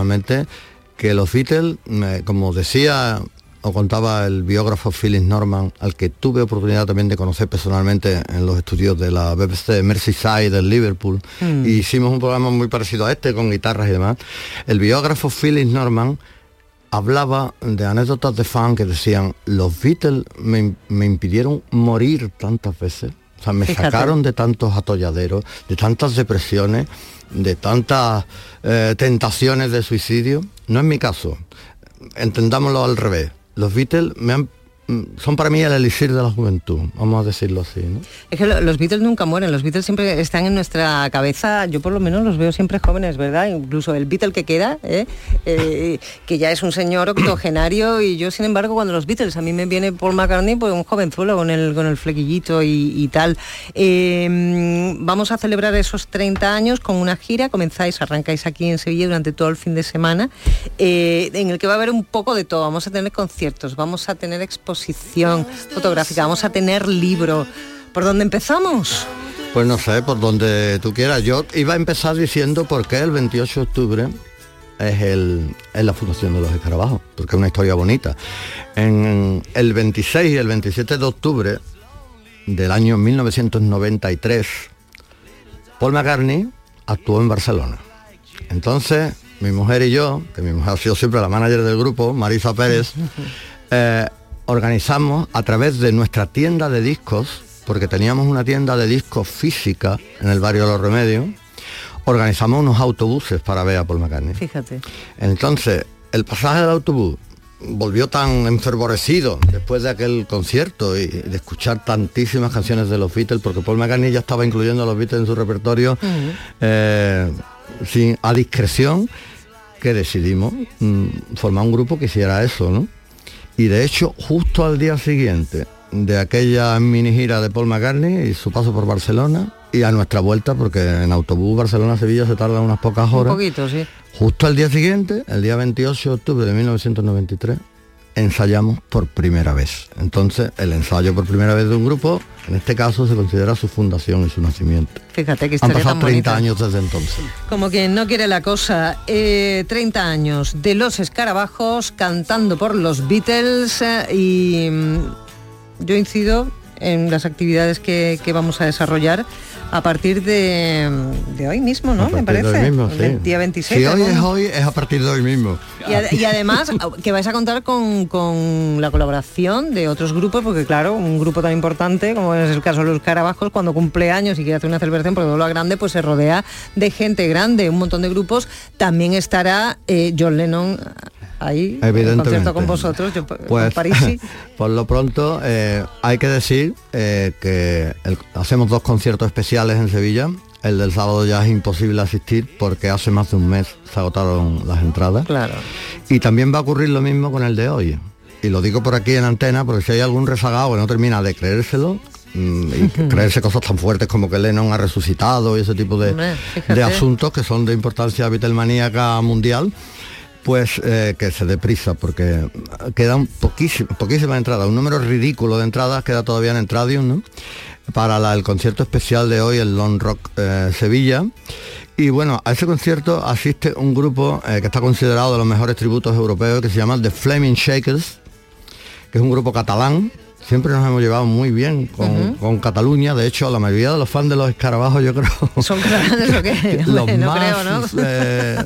que los Beatles, me- como decía o contaba el biógrafo Phyllis Norman, al que tuve oportunidad también de conocer personalmente en los estudios de la BBC de Merseyside del Liverpool, Mm. y hicimos un programa muy parecido a este, con guitarras y demás. El biógrafo Phyllis Norman hablaba de anécdotas de fan que decían, los Beatles me, me impidieron morir tantas veces. O sea, me Fíjate. sacaron de tantos atolladeros, de tantas depresiones, de tantas eh, tentaciones de suicidio. No es mi caso. Entendámoslo al revés. Los Beatles me han- son para mí el elixir de la juventud, vamos a decirlo así. Es que lo- los Beatles nunca mueren, los Beatles siempre están en nuestra cabeza, yo por lo menos los veo siempre jóvenes, ¿verdad? Incluso el Beatle que queda, ¿eh? Eh, que ya es un señor octogenario y yo sin embargo cuando los Beatles, a mí me viene Paul McCartney, pues un jovenzuelo con el, con el flequillito y, tal. Eh, vamos a celebrar esos 30 años con una gira, comenzáis, arrancáis aquí en Sevilla durante todo el fin de semana, eh, en el que va a haber un poco de todo, vamos a tener conciertos, vamos a tener exposición fotográfica, vamos a tener libro. ¿Por dónde empezamos? Pues no sé, por donde tú quieras. Yo iba a empezar diciendo por qué el 28 de octubre es, el, es la fundación de los escarabajos, porque es una historia bonita. En el 26 y el 27 de octubre del año 1993, Paul McCartney actuó en Barcelona. Entonces, mi mujer y yo, que mi mujer ha sido siempre la manager del grupo, Marisa Pérez, eh, organizamos a través de nuestra tienda de discos, porque teníamos una tienda de discos física en el barrio de Los Remedios, organizamos unos autobuses para ver a Paul McCartney. Fíjate. Entonces, el pasaje del autobús volvió tan enfervorecido después de aquel concierto y de escuchar tantísimas canciones de los Beatles, porque Paul McCartney ya estaba incluyendo a los Beatles en su repertorio eh, sin, a discreción, que decidimos mm, formar un grupo que hiciera eso, ¿no? Y de hecho, justo al día siguiente de aquella mini gira de Paul McCartney y su paso por Barcelona, y a nuestra vuelta, porque en autobús Barcelona-Sevilla se tarda unas pocas Un horas. poquito, sí. Justo al día siguiente, el día 28 de octubre de 1993, ensayamos por primera vez. Entonces, el ensayo por primera vez de un grupo, en este caso, se considera su fundación y su nacimiento. Fíjate que Han pasado tan 30 bonita. años desde entonces. Como quien no quiere la cosa, eh, 30 años de los escarabajos cantando por los Beatles eh, y mm, yo incido en las actividades que, que vamos a desarrollar a partir de, de hoy mismo, ¿no? Me de parece. hoy mismo, El día 26. Si hoy ¿no? es hoy, es a partir de hoy mismo. Y, ad- y además que vais a contar con, con la colaboración de otros grupos, porque claro, un grupo tan importante como es el caso de los Carabajos, cuando cumple años y quiere hacer una celebración vuelve a grande, pues se rodea de gente grande, un montón de grupos. También estará eh, John Lennon ahí, en concierto con vosotros, yo, Pues Parisi. por lo pronto eh, hay que decir eh, que el- hacemos dos conciertos especiales en Sevilla. El del sábado ya es imposible asistir porque hace más de un mes se agotaron las entradas. Claro. Y también va a ocurrir lo mismo con el de hoy. Y lo digo por aquí en antena porque si hay algún rezagado que no termina de creérselo, mm, y creerse cosas tan fuertes como que Lennon ha resucitado y ese tipo de, de asuntos que son de importancia beatlemaníaca mundial, pues que se dé prisa porque quedan poquísimas poquísimas entradas, un número ridículo de entradas queda todavía en Entradium, ¿no? Para la- el concierto especial de hoy, el Long Rock eh, Sevilla. Y bueno, a ese concierto asiste un grupo eh, que está considerado de los mejores tributos europeos que se llama The Flaming Shakers, que es un grupo catalán, Siempre nos hemos llevado muy bien con, con Cataluña. De hecho, la mayoría de los fans de los escarabajos, yo creo, Son catalanes o qué? los no más creo, ¿no? eh,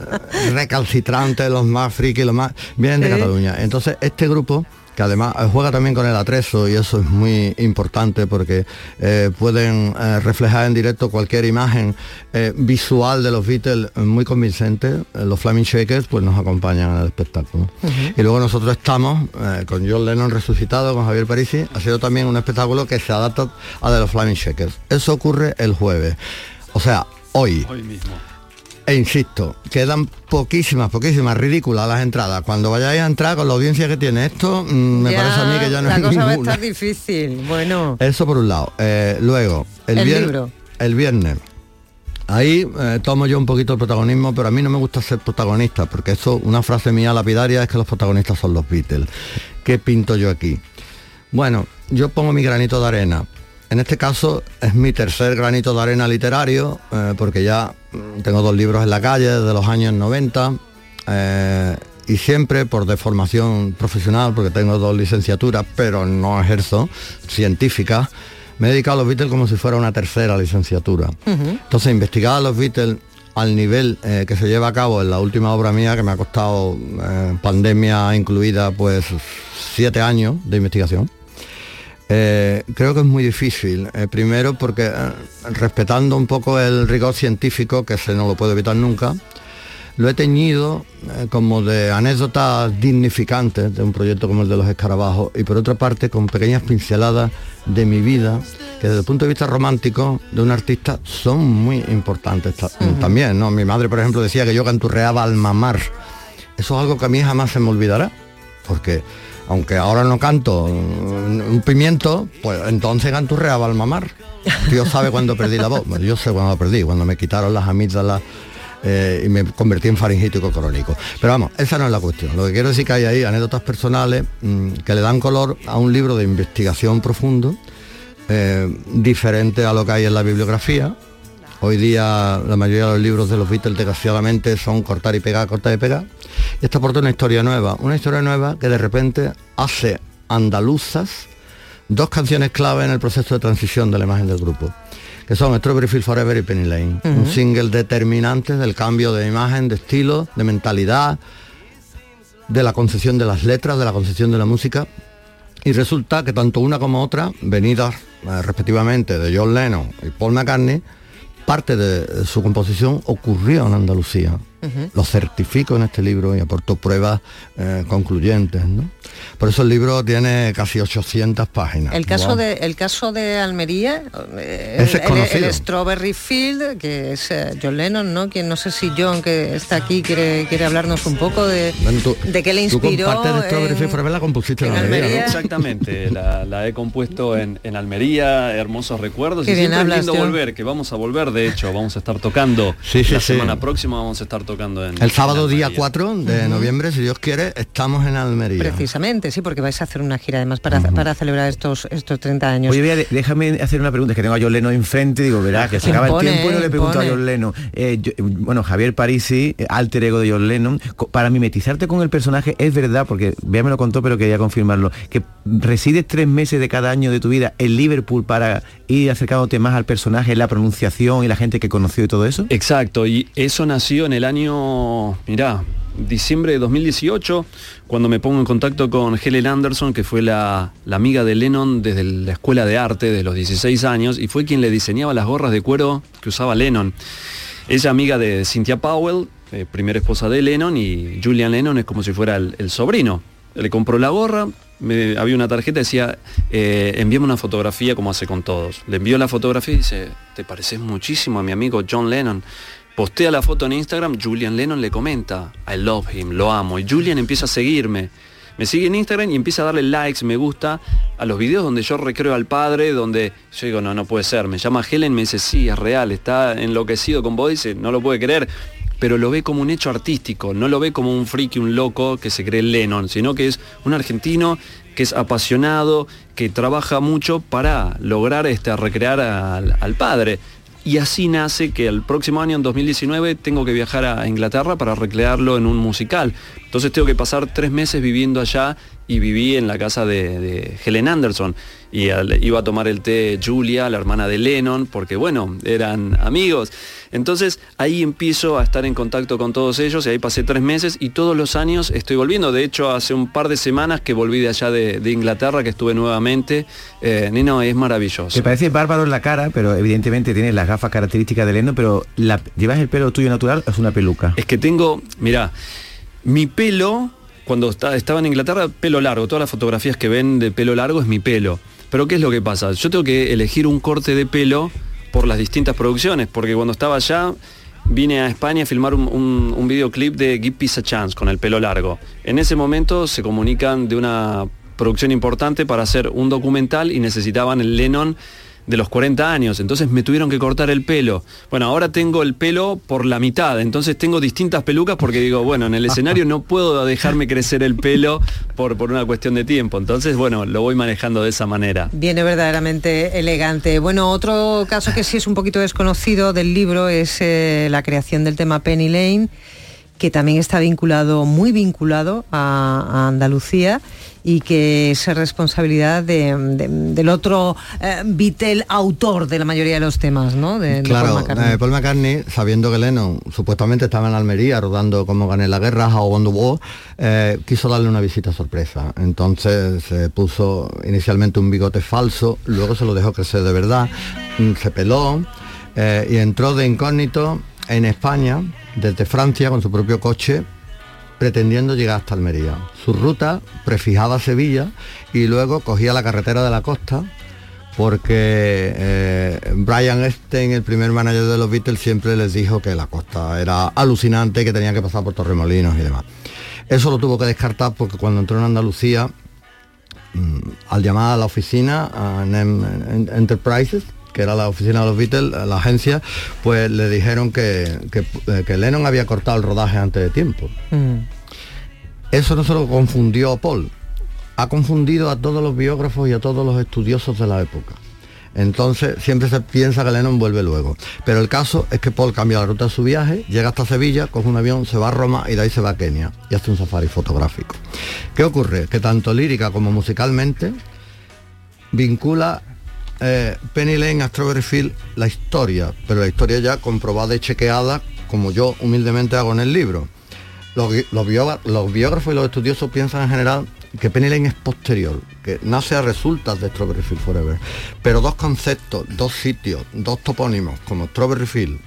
recalcitrantes, los más friki, los más vienen de. Cataluña. Entonces, este grupo que además eh, juega también con el atrezo y eso es muy importante porque eh, pueden eh, reflejar en directo cualquier imagen eh, visual de los Beatles muy convincente. Los Flaming Shakers pues nos acompañan al espectáculo. Y luego nosotros estamos eh, con John Lennon resucitado, con Javier Parisi, ha sido también un espectáculo que se adapta a de los Flaming Shakers. Eso ocurre el jueves. O sea, hoy. Hoy mismo. E insisto, quedan poquísimas, poquísimas, ridículas las entradas. Cuando vayáis a entrar con la audiencia que tiene esto, mm, me Ya, parece a mí que ya no la es cosa va a estar difícil. Bueno, Eso por un lado. Eh, luego, el, El vier- libro. el viernes. Ahí eh, tomo yo un poquito el protagonismo, pero a mí no me gusta ser protagonista, porque eso, una frase mía lapidaria es que los protagonistas son los Beatles. ¿Qué pinto yo aquí? Bueno, yo pongo mi granito de arena. En este caso es mi tercer granito de arena literario, eh, porque ya mm, tengo dos libros en la calle desde los años 90 eh, y siempre por deformación profesional, porque tengo dos licenciaturas, pero no ejerzo, científicas, me he dedicado a los Beatles como si fuera una tercera licenciatura. Entonces, investigar a los Beatles al nivel eh, que se lleva a cabo en la última obra mía, que me ha costado pandemia incluida, pues siete años de investigación. Eh, creo que es muy difícil. Eh, primero porque eh, respetando un poco el rigor científico, que se no lo puedo evitar nunca, lo he teñido como de anécdotas dignificantes de un proyecto como el de los escarabajos y por otra parte con pequeñas pinceladas de mi vida que desde el punto de vista romántico de un artista son muy importantes ta- también. ¿no? Mi madre, por ejemplo, decía que yo canturreaba al mamar. Eso es algo que a mí jamás se me olvidará, porque aunque ahora no canto un un pimiento, pues entonces canturreaba al mamar. Dios sabe cuándo perdí la voz. Bueno, yo sé cuándo perdí, cuando me quitaron las amígdalas eh, y me convertí en faringítico crónico. Pero vamos, esa no es la cuestión. Lo que quiero decir que hay ahí anécdotas personales mm, que le dan color a un libro de investigación profundo, eh, diferente a lo que hay en la bibliografía. Hoy día la mayoría de los libros de los Beatles desgraciadamente son cortar y pegar, cortar y pegar. Y esta aporta una historia nueva, una historia nueva que de repente hace andaluzas dos canciones clave en el proceso de transición de la imagen del grupo, que son Strawberry Field Forever y Penny Lane, un single determinante del cambio de imagen, de estilo, de mentalidad, de la concepción de las letras, de la concepción de la música. Y resulta que tanto una como otra, venidas eh, respectivamente de John Lennon y Paul McCartney, parte de su composición ocurrió en Andalucía. Lo certifico en este libro y aportó pruebas eh, concluyentes. ¿no? Por eso el libro tiene casi 800 páginas. el caso Wow. de el caso de Almería, eh, Ese es el, el- el Strawberry Field, que es eh, John Lennon, ¿no? Quien no sé si John que está aquí quiere quiere hablarnos un poco de, Bueno, tú- de qué le tú inspiró. con parte de Strawberry en- Field Forever la compusiste en, en Almería. Exactamente, la, la he compuesto en, en Almería, hermosos recuerdos Qué y bien siempre es hablas, lindo John. volver, que vamos a volver, de hecho, vamos a estar tocando Sí, sí, la sí. semana próxima vamos a estar tocando en El sábado en día Almería. 4 de noviembre, si Dios quiere, estamos en Almería. Precisamente, sí, porque vais a hacer una gira además para, para celebrar estos estos 30 años. Oye, Bea, déjame hacer una pregunta, es que tengo a John Lennon enfrente, digo, verá, que se acaba el tiempo y no le pregunto impone. a John Lennon. Eh, yo- bueno, Javier Parisi, eh, alter ego de John Lennon, co- para mimetizarte con el personaje, es verdad, porque Bea me lo contó, pero quería confirmarlo, que resides tres meses de cada año de tu vida en Liverpool para ir acercándote más al personaje, la pronunciación y la gente que conoció y todo eso. Exacto, y eso nació en el año, mirá, diciembre de 2018, cuando me pongo en contacto con Helen Anderson, que fue la, amiga de Lennon desde la escuela de arte de los 16 años, y fue quien le diseñaba las gorras de cuero que usaba Lennon. Ella amiga de Cynthia Powell, eh, primera esposa de Lennon, y Julian Lennon es como si fuera el, el sobrino. Le compró la gorra, me- había una tarjeta, decía, eh, envíame una fotografía como hace con todos. Le envió la fotografía y dice, te pareces muchísimo a mi amigo John Lennon. Postea la foto en Instagram, Julian Lennon le comenta, I love him, lo amo. Y Julian empieza a seguirme. Me sigue en Instagram y empieza a darle likes, me gusta, a los videos donde yo recreo al padre, donde yo digo, no, no puede ser. Me llama Helen, me dice, sí, es real, está enloquecido con vos, dice, no lo puede creer. Pero lo ve como un hecho artístico, no lo ve como un friki, un loco que se cree Lennon, sino que es un argentino que es apasionado, que trabaja mucho para lograr este, recrear al, al padre. Y así nace que el próximo año, en 2019, tengo que viajar a Inglaterra para recrearlo en un musical. Entonces tengo que pasar tres meses viviendo allá y viví en la casa de, de Helen Anderson. Y al- iba a tomar el té Julia, la hermana de Lennon, porque bueno, eran amigos. Entonces ahí empiezo a estar en contacto con todos ellos y ahí pasé tres meses y todos los años estoy volviendo. De hecho, hace un par de semanas que volví de allá de, de Inglaterra, que estuve nuevamente. Eh, y no, es maravilloso. Te parece bárbaro en la cara, pero evidentemente tienes las gafas características de Leno, pero la- ¿llevas el pelo tuyo natural o es una peluca? Es que tengo, mira, mi pelo, cuando esta- estaba en Inglaterra, pelo largo, todas las fotografías que ven de pelo largo es mi pelo. Pero ¿qué es lo que pasa? Yo tengo que elegir un corte de pelo por las distintas producciones, porque cuando estaba allá vine a España a filmar un, un- un videoclip de Give Peace a Chance con el pelo largo. En ese momento se comunican de una producción importante para hacer un documental y necesitaban el Lennon de los 40 años, entonces me tuvieron que cortar el pelo. Bueno, ahora tengo el pelo por la mitad, entonces tengo distintas pelucas porque digo, bueno, en el escenario no puedo dejarme crecer el pelo por, por una cuestión de tiempo, entonces bueno, lo voy manejando de esa manera. Viene verdaderamente elegante. Bueno, otro caso que sí es un poquito desconocido del libro es eh, la creación del tema Penny Lane, que también está vinculado, muy vinculado a, a Andalucía y que es responsabilidad de- de- del otro eh, Beatle autor de la mayoría de los temas, ¿no? De, Claro, Paul McCartney. eh, Paul McCartney, sabiendo que Lennon supuestamente estaba en Almería rodando Cómo gané la guerra, How Won the War, eh, quiso darle una visita sorpresa. Entonces se puso inicialmente un bigote falso, luego se lo dejó crecer de verdad, mm, se peló eh, y entró de incógnito en España, desde Francia, con su propio coche, pretendiendo llegar hasta Almería. Su ruta prefijaba Sevilla y luego cogía la carretera de la costa porque eh, Brian Epstein, el primer manager de los Beatles, siempre les dijo que la costa era alucinante, que tenían que pasar por Torremolinos y demás. Eso lo tuvo que descartar porque cuando entró en Andalucía, mm, al llamar a la oficina, a NEM En- Enterprises, que era la oficina de los Beatles, la agencia, pues le dijeron que, que, eh, que Lennon había cortado el rodaje antes de tiempo. Mm. Eso no se lo confundió Paul, ha confundido a todos los biógrafos y a todos los estudiosos de la época. Entonces siempre se piensa que Lennon vuelve luego. Pero el caso es que Paul cambia la ruta de su viaje, llega hasta Sevilla, coge un avión, se va a Roma y de ahí se va a Kenia y hace un safari fotográfico. ¿Qué ocurre? Que tanto lírica como musicalmente vincula eh, Penny Lane Strawberry Field la historia, pero la historia ya comprobada y chequeada como yo humildemente hago en el libro. Los, biógrafos y los estudiosos piensan en general que Penny Lane es posterior, que nace a resultas de Strawberry Field Forever. Pero dos conceptos, dos sitios, dos topónimos como Strawberry Field,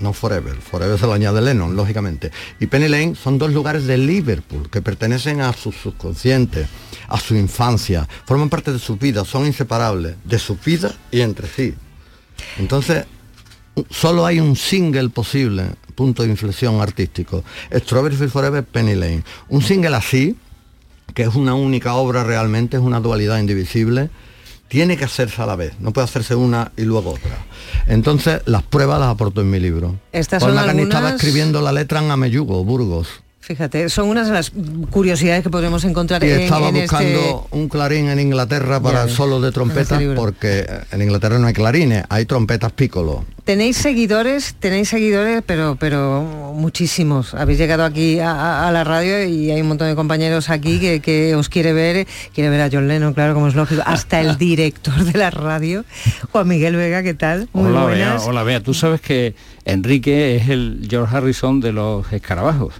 no Forever, Forever se lo añade Lennon, lógicamente, y Penny Lane son dos lugares de Liverpool que pertenecen a su subconsciente, a su infancia, forman parte de su vida, son inseparables, de su vida y entre sí. Entonces, solo hay un single posible, punto de inflexión artístico. Strawberry Field Forever, Penny Lane. Un single así, que es una única obra realmente, es una dualidad indivisible, tiene que hacerse a la vez, no puede hacerse una y luego otra. Entonces, las pruebas las aporto en mi libro. Estas Paul son McCartney estaba escribiendo la letra en Ameyugo, Burgos. Fíjate, son unas de las curiosidades que podremos encontrar Y en, estaba en buscando este... un clarín en Inglaterra para Ya el ves, solo de en este trompetas, porque en Inglaterra no hay clarines, hay trompetas piccolo. Tenéis seguidores, tenéis seguidores, pero pero muchísimos. Habéis llegado aquí a, la radio y hay un montón de compañeros aquí que, que os quiere ver, quiere ver a John Lennon, claro, como es lógico, hasta el director de la radio, Juan Miguel Vega, ¿qué tal? Muy Hola, Bea, buenas. hola, Bea. Tú sabes que Enrique es el George Harrison de los escarabajos.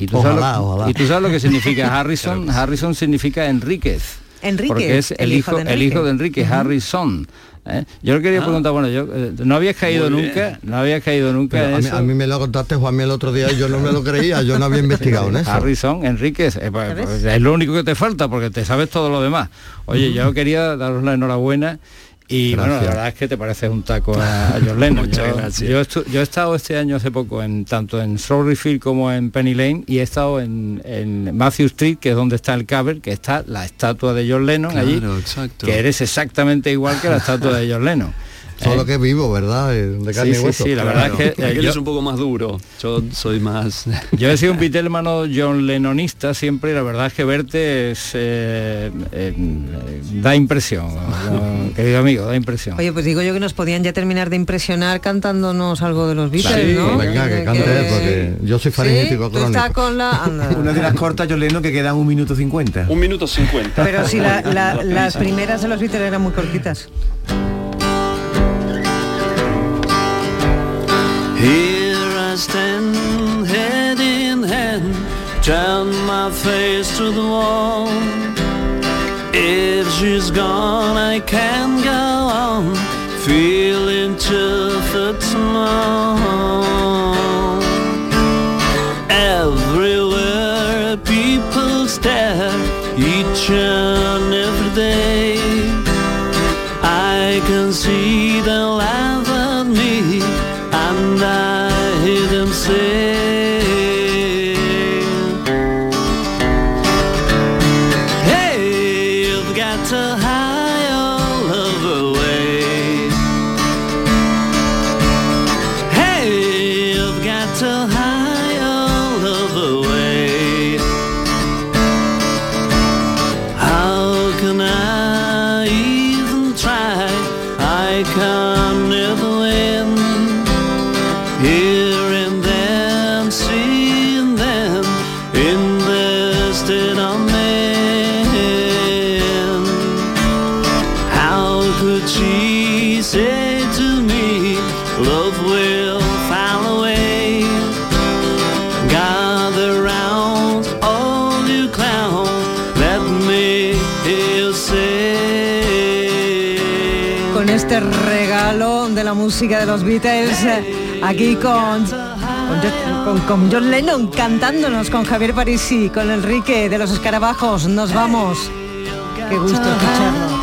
Y tú, sabes, lo, ojalá. y tú sabes lo que significa Harrison. Harrison significa Enríquez. Enrique, Porque es el, hijo, de el hijo de Enrique. Harrison. ¿eh? Yo le quería preguntar, bueno, yo eh, no habías caído nunca, no habías caído nunca mí, a mí me lo contaste Juan el otro día y yo no me lo creía, yo no había investigado en eso. Harrison, Enríquez, eh, pues, pues, es lo único que te falta porque te sabes todo lo demás. Oye, yo quería daros la enhorabuena y bueno, la verdad es que te pareces un taco a, a John Lennon. Muchas yo, gracias. Yo, estu- yo he estado este año hace poco en tanto en Strawberry Field como en Penny Lane y he estado en, en Matthew Street, que es donde está el cover, que está la estatua de John Lennon allí, exacto. que eres exactamente igual que la estatua de John Lennon. Solo que vivo, ¿verdad? Eh, De carne Sí, y hueso. sí, la verdad es que, eh, Aquel yo- es un poco más duro. Yo soy más. Yo he sido un Beatlemano John Lennonista siempre y la verdad es que verte es, eh, eh, da impresión, eh, querido amigo, da impresión. Oye, pues digo yo que nos podían ya terminar de impresionar cantándonos algo de los Beatles, Sí, ¿no? Venga, que De cante él, porque yo soy faringético Sí, crónico. con la... anda. Una de las cortas, John Lennon, que quedan un minuto cincuenta. Un minuto cincuenta. Pero si la- la- las primeras de los Beatles eran muy cortitas. Here I stand, head in hand, turn my face to the wall. If she's gone, I can go on, feeling two foot small. Everywhere people stare, each and every day. Música de los Beatles, eh, aquí con, con, Jo- con- con John Lennon cantándonos, con Javier Parisi, con Enrique de los Escarabajos, nos vamos. Qué gusto escucharlo.